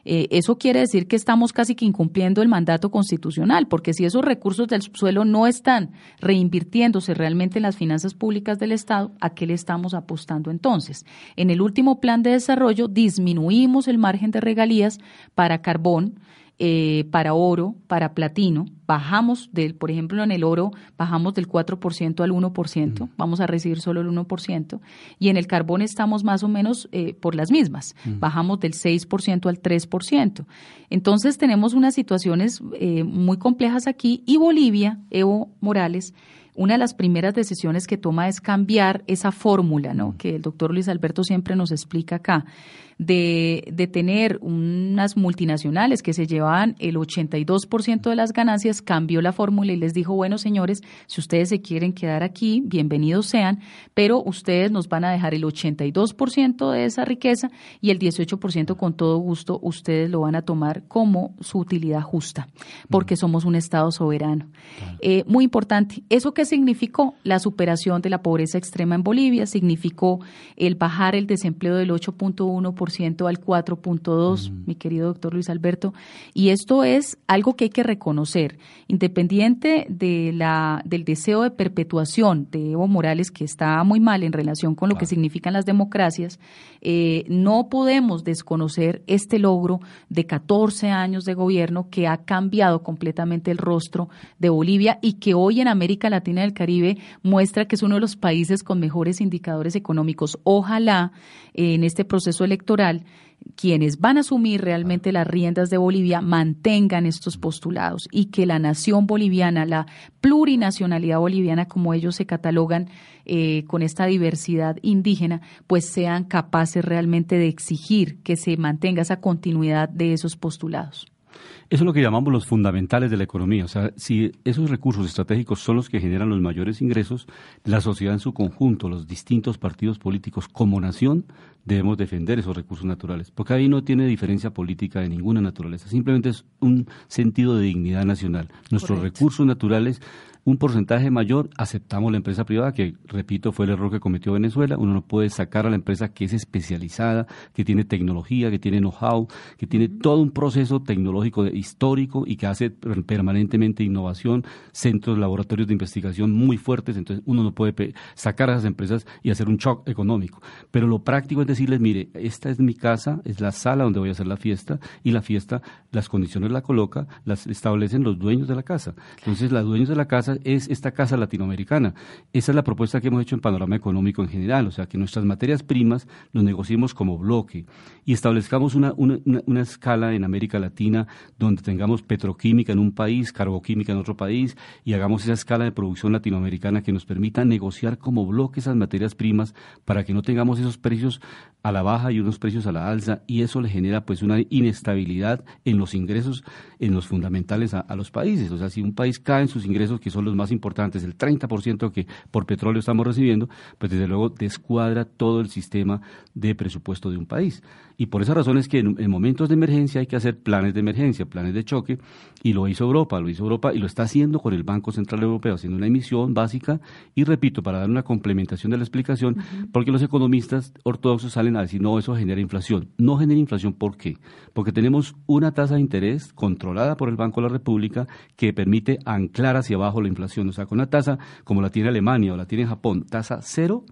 Eh, eso quiere decir que estamos casi que incumpliendo el mandato constitucional, porque si esos recursos del subsuelo no están reinvirtiéndose realmente en las finanzas públicas del Estado, ¿a qué le estamos apostando entonces? En el último plan de desarrollo disminuimos el margen de regalías para carbón, eh, para oro, para platino, bajamos del, por ejemplo, en el oro bajamos del 4% al 1%, vamos a recibir solo el 1%, y en el carbón estamos más o menos eh, por las mismas, bajamos del 6% al 3%. Entonces tenemos unas situaciones eh, muy complejas aquí y Bolivia, Evo Morales, una de las primeras decisiones que toma es cambiar esa fórmula, ¿no? Que el doctor Luis Alberto siempre nos explica acá de, de tener unas multinacionales que se llevaban el 82% de las ganancias, cambió la fórmula y les dijo, bueno, señores, si ustedes se quieren quedar aquí, bienvenidos sean, pero ustedes nos van a dejar el 82% de esa riqueza y el 18% con todo gusto ustedes lo van a tomar como su utilidad justa, porque somos un Estado soberano. Eh, muy importante, ¿eso qué significó? La superación de la pobreza extrema en Bolivia, significó el bajar el desempleo del 8.1% al 4.2, mi querido doctor Luis Alberto. Y esto es algo que hay que reconocer, independiente de la, del deseo de perpetuación de Evo Morales, que está muy mal en relación con lo que significan las democracias, eh, no podemos desconocer este logro de 14 años de gobierno que ha cambiado completamente el rostro de Bolivia y que hoy en América Latina y el Caribe muestra que es uno de los países con mejores indicadores económicos. Ojalá en este proceso electoral quienes van a asumir realmente las riendas de Bolivia mantengan estos postulados y que la nación boliviana, la plurinacionalidad boliviana, como ellos se catalogan eh, con esta diversidad indígena, pues sean capaces realmente de exigir que se mantenga esa continuidad de esos postulados. Eso es lo que llamamos los fundamentales de la economía. O sea, si esos recursos estratégicos son los que generan los mayores ingresos, la sociedad en su conjunto, los distintos partidos políticos como nación, debemos defender esos recursos naturales. Porque ahí no tiene diferencia política de ninguna naturaleza. Simplemente es un sentido de dignidad nacional. Nuestros recursos naturales un porcentaje mayor, aceptamos la empresa privada, que repito, fue el error que cometió Venezuela. Uno no puede sacar a la empresa que es especializada, que tiene tecnología, que tiene know-how, que tiene todo un proceso tecnológico histórico y que hace permanentemente innovación, centros, laboratorios de investigación muy fuertes. Entonces, uno no puede sacar a esas empresas y hacer un shock económico. Pero lo práctico es decirles, mire, esta es mi casa, es la sala donde voy a hacer la fiesta y la fiesta, las condiciones la coloca, las establecen los dueños de la casa. Entonces, los dueños de la casa es esta casa latinoamericana. Esa es la propuesta que hemos hecho en Panorama Económico en general, o sea, que nuestras materias primas los negociemos como bloque y establezcamos una, una, escala en América Latina donde tengamos petroquímica en un país, carboquímica en otro país y hagamos esa escala de producción latinoamericana que nos permita negociar como bloque esas materias primas para que no tengamos esos precios a la baja y unos precios a la alza y eso le genera pues una inestabilidad en los ingresos, en los fundamentales a, a los países. O sea, si un país cae en sus ingresos, que son los más importantes, el 30% que por petróleo estamos recibiendo, pues desde luego descuadra todo el sistema de presupuesto de un país. Y por esa razón es que en, momentos de emergencia hay que hacer planes de emergencia, planes de choque, y lo hizo Europa, lo hizo Europa y lo está haciendo con el Banco Central Europeo, haciendo una emisión básica, y repito, para dar una complementación de la explicación, porque los economistas ortodoxos salen a decir, no, eso genera inflación. No genera inflación, ¿por qué? Porque tenemos una tasa de interés controlada por el Banco de la República que permite anclar hacia abajo la inflación. O sea, con una tasa como la tiene Alemania o la tiene Japón, tasa cero,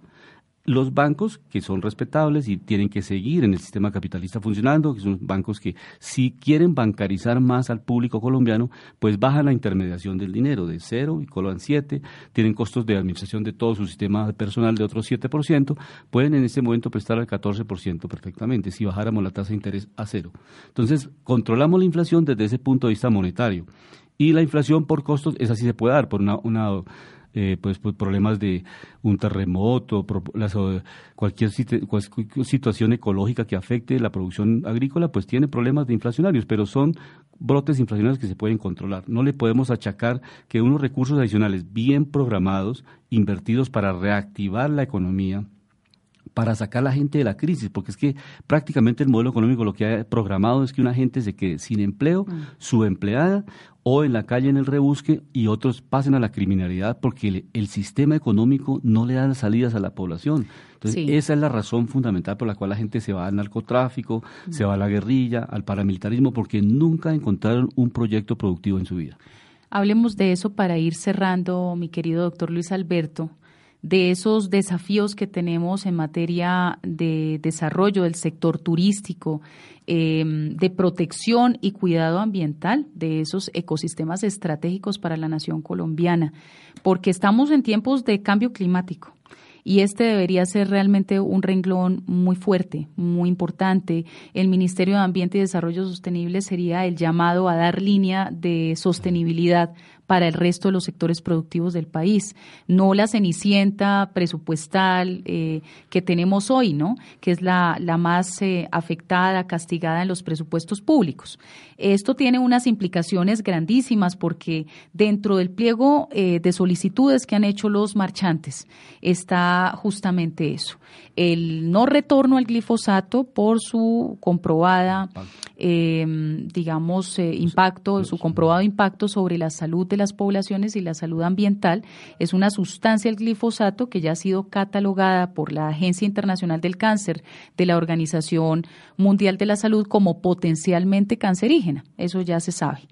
los bancos que son respetables y tienen que seguir en el sistema capitalista funcionando, que son bancos que si quieren bancarizar más al público colombiano, pues bajan la intermediación del dinero de cero y colocan siete, tienen costos de administración de todo su sistema personal de otro 7%, pueden en este momento prestar al 14% perfectamente si bajáramos la tasa de interés a cero. Entonces, controlamos la inflación desde ese punto de vista monetario. Y la inflación por costos, esa sí se puede dar por una, una eh, pues, problemas de un terremoto, cualquier, situación ecológica que afecte la producción agrícola, pues tiene problemas de inflacionarios, pero son brotes inflacionarios que se pueden controlar. No le podemos achacar que unos recursos adicionales bien programados, invertidos para reactivar la economía, para sacar a la gente de la crisis, porque es que prácticamente el modelo económico lo que ha programado es que una gente se quede sin empleo, mm. subempleada o en la calle en el rebusque y otros pasen a la criminalidad porque el, sistema económico no le da salidas a la población. Entonces, esa es la razón fundamental por la cual la gente se va al narcotráfico, mm. se va a la guerrilla, al paramilitarismo, porque nunca encontraron un proyecto productivo en su vida. Hablemos de eso para ir cerrando, mi querido doctor Luis Alberto de esos desafíos que tenemos en materia de desarrollo del sector turístico, em, de protección y cuidado ambiental de esos ecosistemas estratégicos para la nación colombiana, porque estamos en tiempos de cambio climático y este debería ser realmente un renglón muy fuerte, muy importante. El Ministerio de Ambiente y Desarrollo Sostenible sería el llamado a dar línea de sostenibilidad para el resto de los sectores productivos del país, no la cenicienta presupuestal eh, que tenemos hoy, ¿no? que es la, la más eh, afectada, castigada en los presupuestos públicos. Esto tiene unas implicaciones grandísimas porque dentro del pliego eh, de solicitudes que han hecho los marchantes está justamente eso, el no retorno al glifosato por su comprobada, digamos, impacto, su comprobado impacto sobre la salud de las poblaciones y la salud ambiental. Es una sustancia, el glifosato, que ya ha sido catalogada por la Agencia Internacional del Cáncer de la Organización Mundial de la Salud como potencialmente cancerígena. Eso ya se sabe.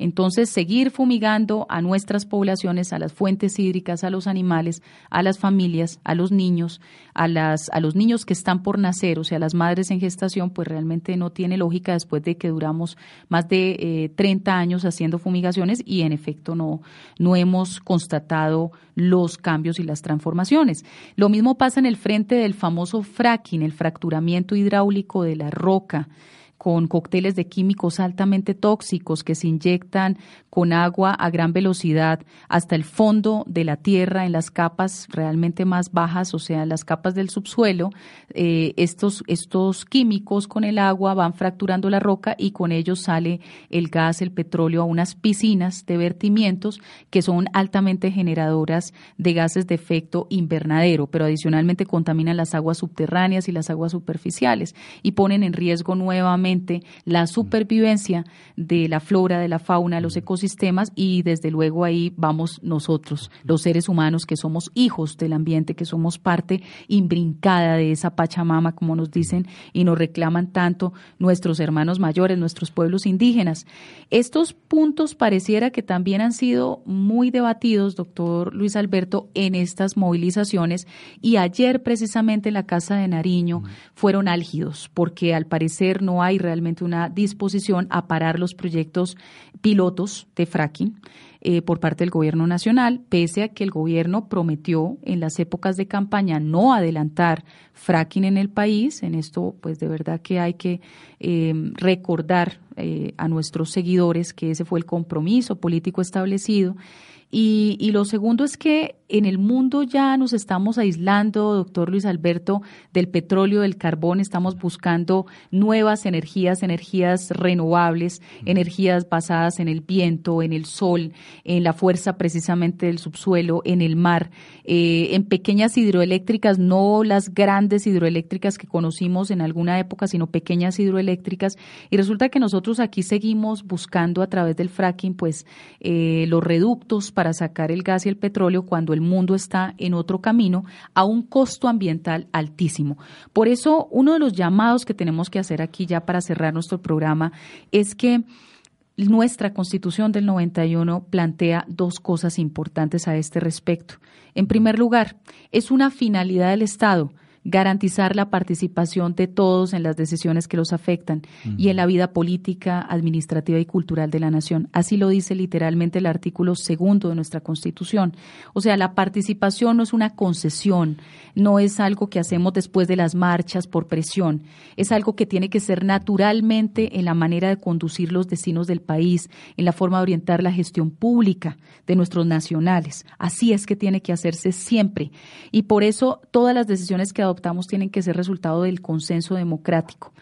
Entonces, seguir fumigando a nuestras poblaciones, a las fuentes hídricas, a los animales, a las familias, a los niños, a, las, a los niños que están por nacer, o sea, a las madres en gestación, pues realmente no tiene lógica después de que duramos más de eh, 30 años haciendo fumigaciones y en efecto no, no hemos constatado los cambios y las transformaciones. Lo mismo pasa en el frente del famoso fracking, el fracturamiento hidráulico de la roca con cócteles de químicos altamente tóxicos que se inyectan con agua a gran velocidad hasta el fondo de la tierra en las capas realmente más bajas, o sea, las capas del subsuelo. Eh, estos, estos químicos con el agua van fracturando la roca y con ellos sale el gas, el petróleo a unas piscinas de vertimientos que son altamente generadoras de gases de efecto invernadero, pero adicionalmente contaminan las aguas subterráneas y las aguas superficiales y ponen en riesgo nuevamente la supervivencia de la flora, de la fauna, los ecosistemas sistemas y desde luego ahí vamos nosotros, los seres humanos que somos hijos del ambiente, que somos parte imbrincada de esa Pachamama, como nos dicen y nos reclaman tanto nuestros hermanos mayores, nuestros pueblos indígenas. Estos puntos pareciera que también han sido muy debatidos, doctor Luis Alberto, en estas movilizaciones y ayer precisamente en la Casa de Nariño fueron álgidos porque al parecer no hay realmente una disposición a parar los proyectos pilotos de fracking eh, por parte del gobierno nacional, pese a que el gobierno prometió en las épocas de campaña no adelantar fracking en el país. En esto, pues de verdad que hay que eh, recordar eh, a nuestros seguidores que ese fue el compromiso político establecido. Y, y, lo segundo es que en el mundo ya nos estamos aislando, doctor Luis Alberto, del petróleo, del carbón, estamos buscando nuevas energías, energías renovables, energías basadas en el viento, en el sol, en la fuerza precisamente del subsuelo, en el mar, eh, en pequeñas hidroeléctricas, no las grandes hidroeléctricas que conocimos en alguna época, sino pequeñas hidroeléctricas. Y resulta que nosotros aquí seguimos buscando a través del fracking, pues, eh, los reductos para sacar el gas y el petróleo cuando el mundo está en otro camino a un costo ambiental altísimo. Por eso, uno de los llamados que tenemos que hacer aquí ya para cerrar nuestro programa es que nuestra constitución del 91 plantea dos cosas importantes a este respecto. En primer lugar, es una finalidad del Estado garantizar la participación de todos en las decisiones que los afectan y en la vida política, administrativa y cultural de la nación. Así lo dice literalmente el artículo segundo de nuestra Constitución. O sea, la participación no es una concesión, no es algo que hacemos después de las marchas por presión, es algo que tiene que ser naturalmente en la manera de conducir los destinos del país, en la forma de orientar la gestión pública de nuestros nacionales. Así es que tiene que hacerse siempre. Y por eso todas las decisiones que adoptamos tienen que ser resultado del consenso democrático.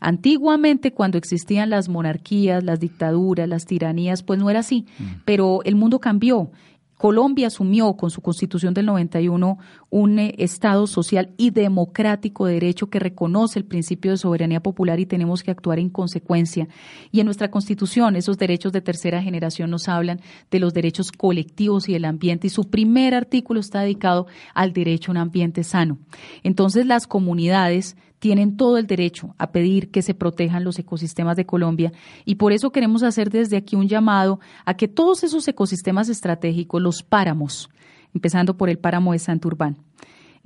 Antiguamente, cuando existían las monarquías, las dictaduras, las tiranías, pues no era así, mm. pero el mundo cambió Colombia asumió con su constitución del 91 un eh, Estado social y democrático de derecho que reconoce el principio de soberanía popular y tenemos que actuar en consecuencia. Y en nuestra constitución esos derechos de tercera generación nos hablan de los derechos colectivos y del ambiente y su primer artículo está dedicado al derecho a un ambiente sano. Entonces las comunidades tienen todo el derecho a pedir que se protejan los ecosistemas de Colombia y por eso queremos hacer desde aquí un llamado a que todos esos ecosistemas estratégicos, los páramos, empezando por el páramo de Santurbán,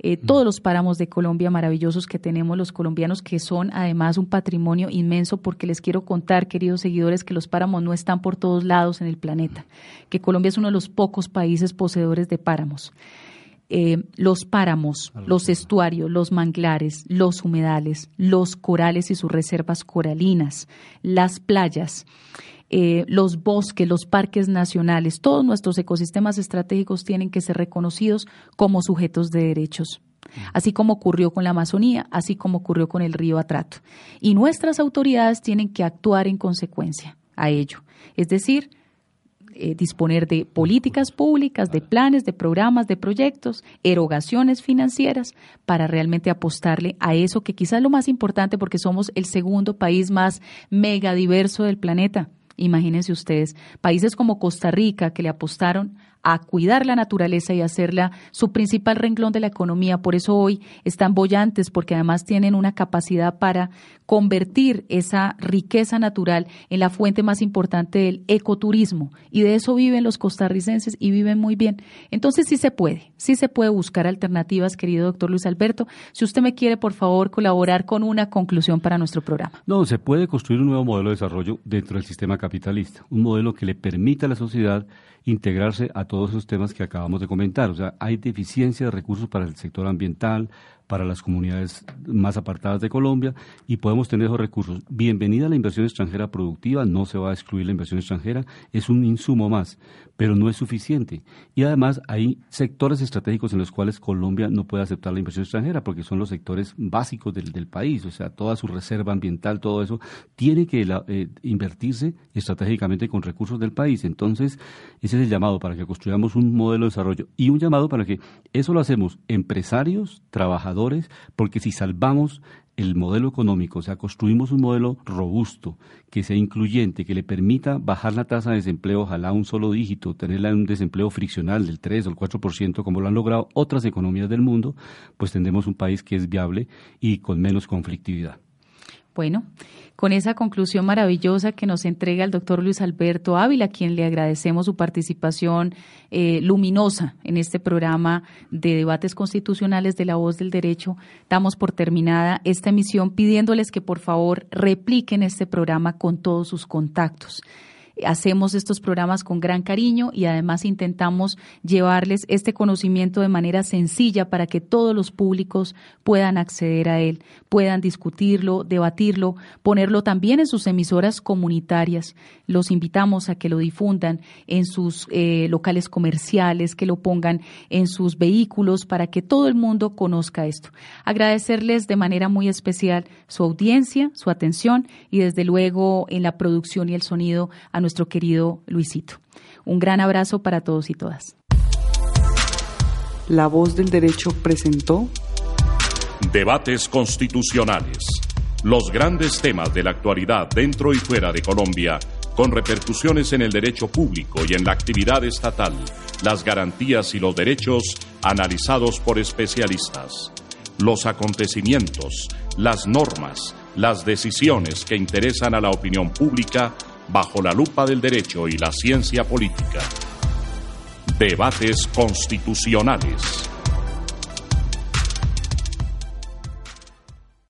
eh, todos los páramos de Colombia maravillosos que tenemos los colombianos, que son además un patrimonio inmenso, porque les quiero contar, queridos seguidores, que los páramos no están por todos lados en el planeta, que Colombia es uno de los pocos países poseedores de páramos. Eh, los páramos, los estuarios, los manglares, los humedales, los corales y sus reservas coralinas, las playas, eh, los bosques, los parques nacionales, todos nuestros ecosistemas estratégicos tienen que ser reconocidos como sujetos de derechos así como ocurrió con la Amazonía, así como ocurrió con el río Atrato. Y nuestras autoridades tienen que actuar en consecuencia a ello. Es decir, eh, disponer de políticas públicas, de planes, de programas, de proyectos, erogaciones financieras para realmente apostarle a eso que quizás es lo más importante porque somos el segundo país más megadiverso del planeta. Imagínense ustedes, países como Costa Rica que le apostaron a cuidar la naturaleza y hacerla su principal renglón de la economía. Por eso hoy están bollantes, porque además tienen una capacidad para convertir esa riqueza natural en la fuente más importante del ecoturismo. Y de eso viven los costarricenses y viven muy bien. Entonces sí se puede, sí se puede buscar alternativas, querido doctor Luis Alberto. Si usted me quiere, por favor, colaborar con una conclusión para nuestro programa. No, se puede construir un nuevo modelo de desarrollo dentro del sistema capitalista, un modelo que le permita a la sociedad integrarse a todos esos temas que acabamos de comentar. O sea, hay deficiencia de recursos para el sector ambiental, para las comunidades más apartadas de Colombia y podemos tener esos recursos. Bienvenida a la inversión extranjera productiva, no se va a excluir la inversión extranjera, es un insumo más, pero no es suficiente. Y además hay sectores estratégicos en los cuales Colombia no puede aceptar la inversión extranjera porque son los sectores básicos del, país, o sea, toda su reserva ambiental, todo eso, tiene que eh, invertirse estratégicamente con recursos del país. Entonces, ese es el llamado para que construyamos un modelo de desarrollo y un llamado para que eso lo hacemos empresarios, trabajadores, porque si salvamos el modelo económico, o sea, construimos un modelo robusto, que sea incluyente, que le permita bajar la tasa de desempleo, ojalá un solo dígito, tenerla en un desempleo friccional del 3 o el 4%, como lo han logrado otras economías del mundo, pues tendremos un país que es viable y con menos conflictividad. Bueno, con esa conclusión maravillosa que nos entrega el doctor Luis Alberto Ávila, a quien le agradecemos su participación eh, luminosa en este programa de debates constitucionales de la voz del derecho, damos por terminada esta emisión pidiéndoles que por favor repliquen este programa con todos sus contactos hacemos estos programas con gran cariño y además intentamos llevarles este conocimiento de manera sencilla para que todos los públicos puedan acceder a él, puedan discutirlo, debatirlo, ponerlo también en sus emisoras comunitarias. Los invitamos a que lo difundan en sus eh, locales comerciales, que lo pongan en sus vehículos para que todo el mundo conozca esto. Agradecerles de manera muy especial su audiencia, su atención y desde luego en la producción y el sonido a nuestro querido Luisito. Un gran abrazo para todos y todas. La voz del derecho presentó Debates constitucionales. Los grandes temas de la actualidad dentro y fuera de Colombia, con repercusiones en el derecho público y en la actividad estatal, las garantías y los derechos analizados por especialistas. Los acontecimientos, las normas, las decisiones que interesan a la opinión pública bajo la lupa del derecho y la ciencia política. Debates constitucionales.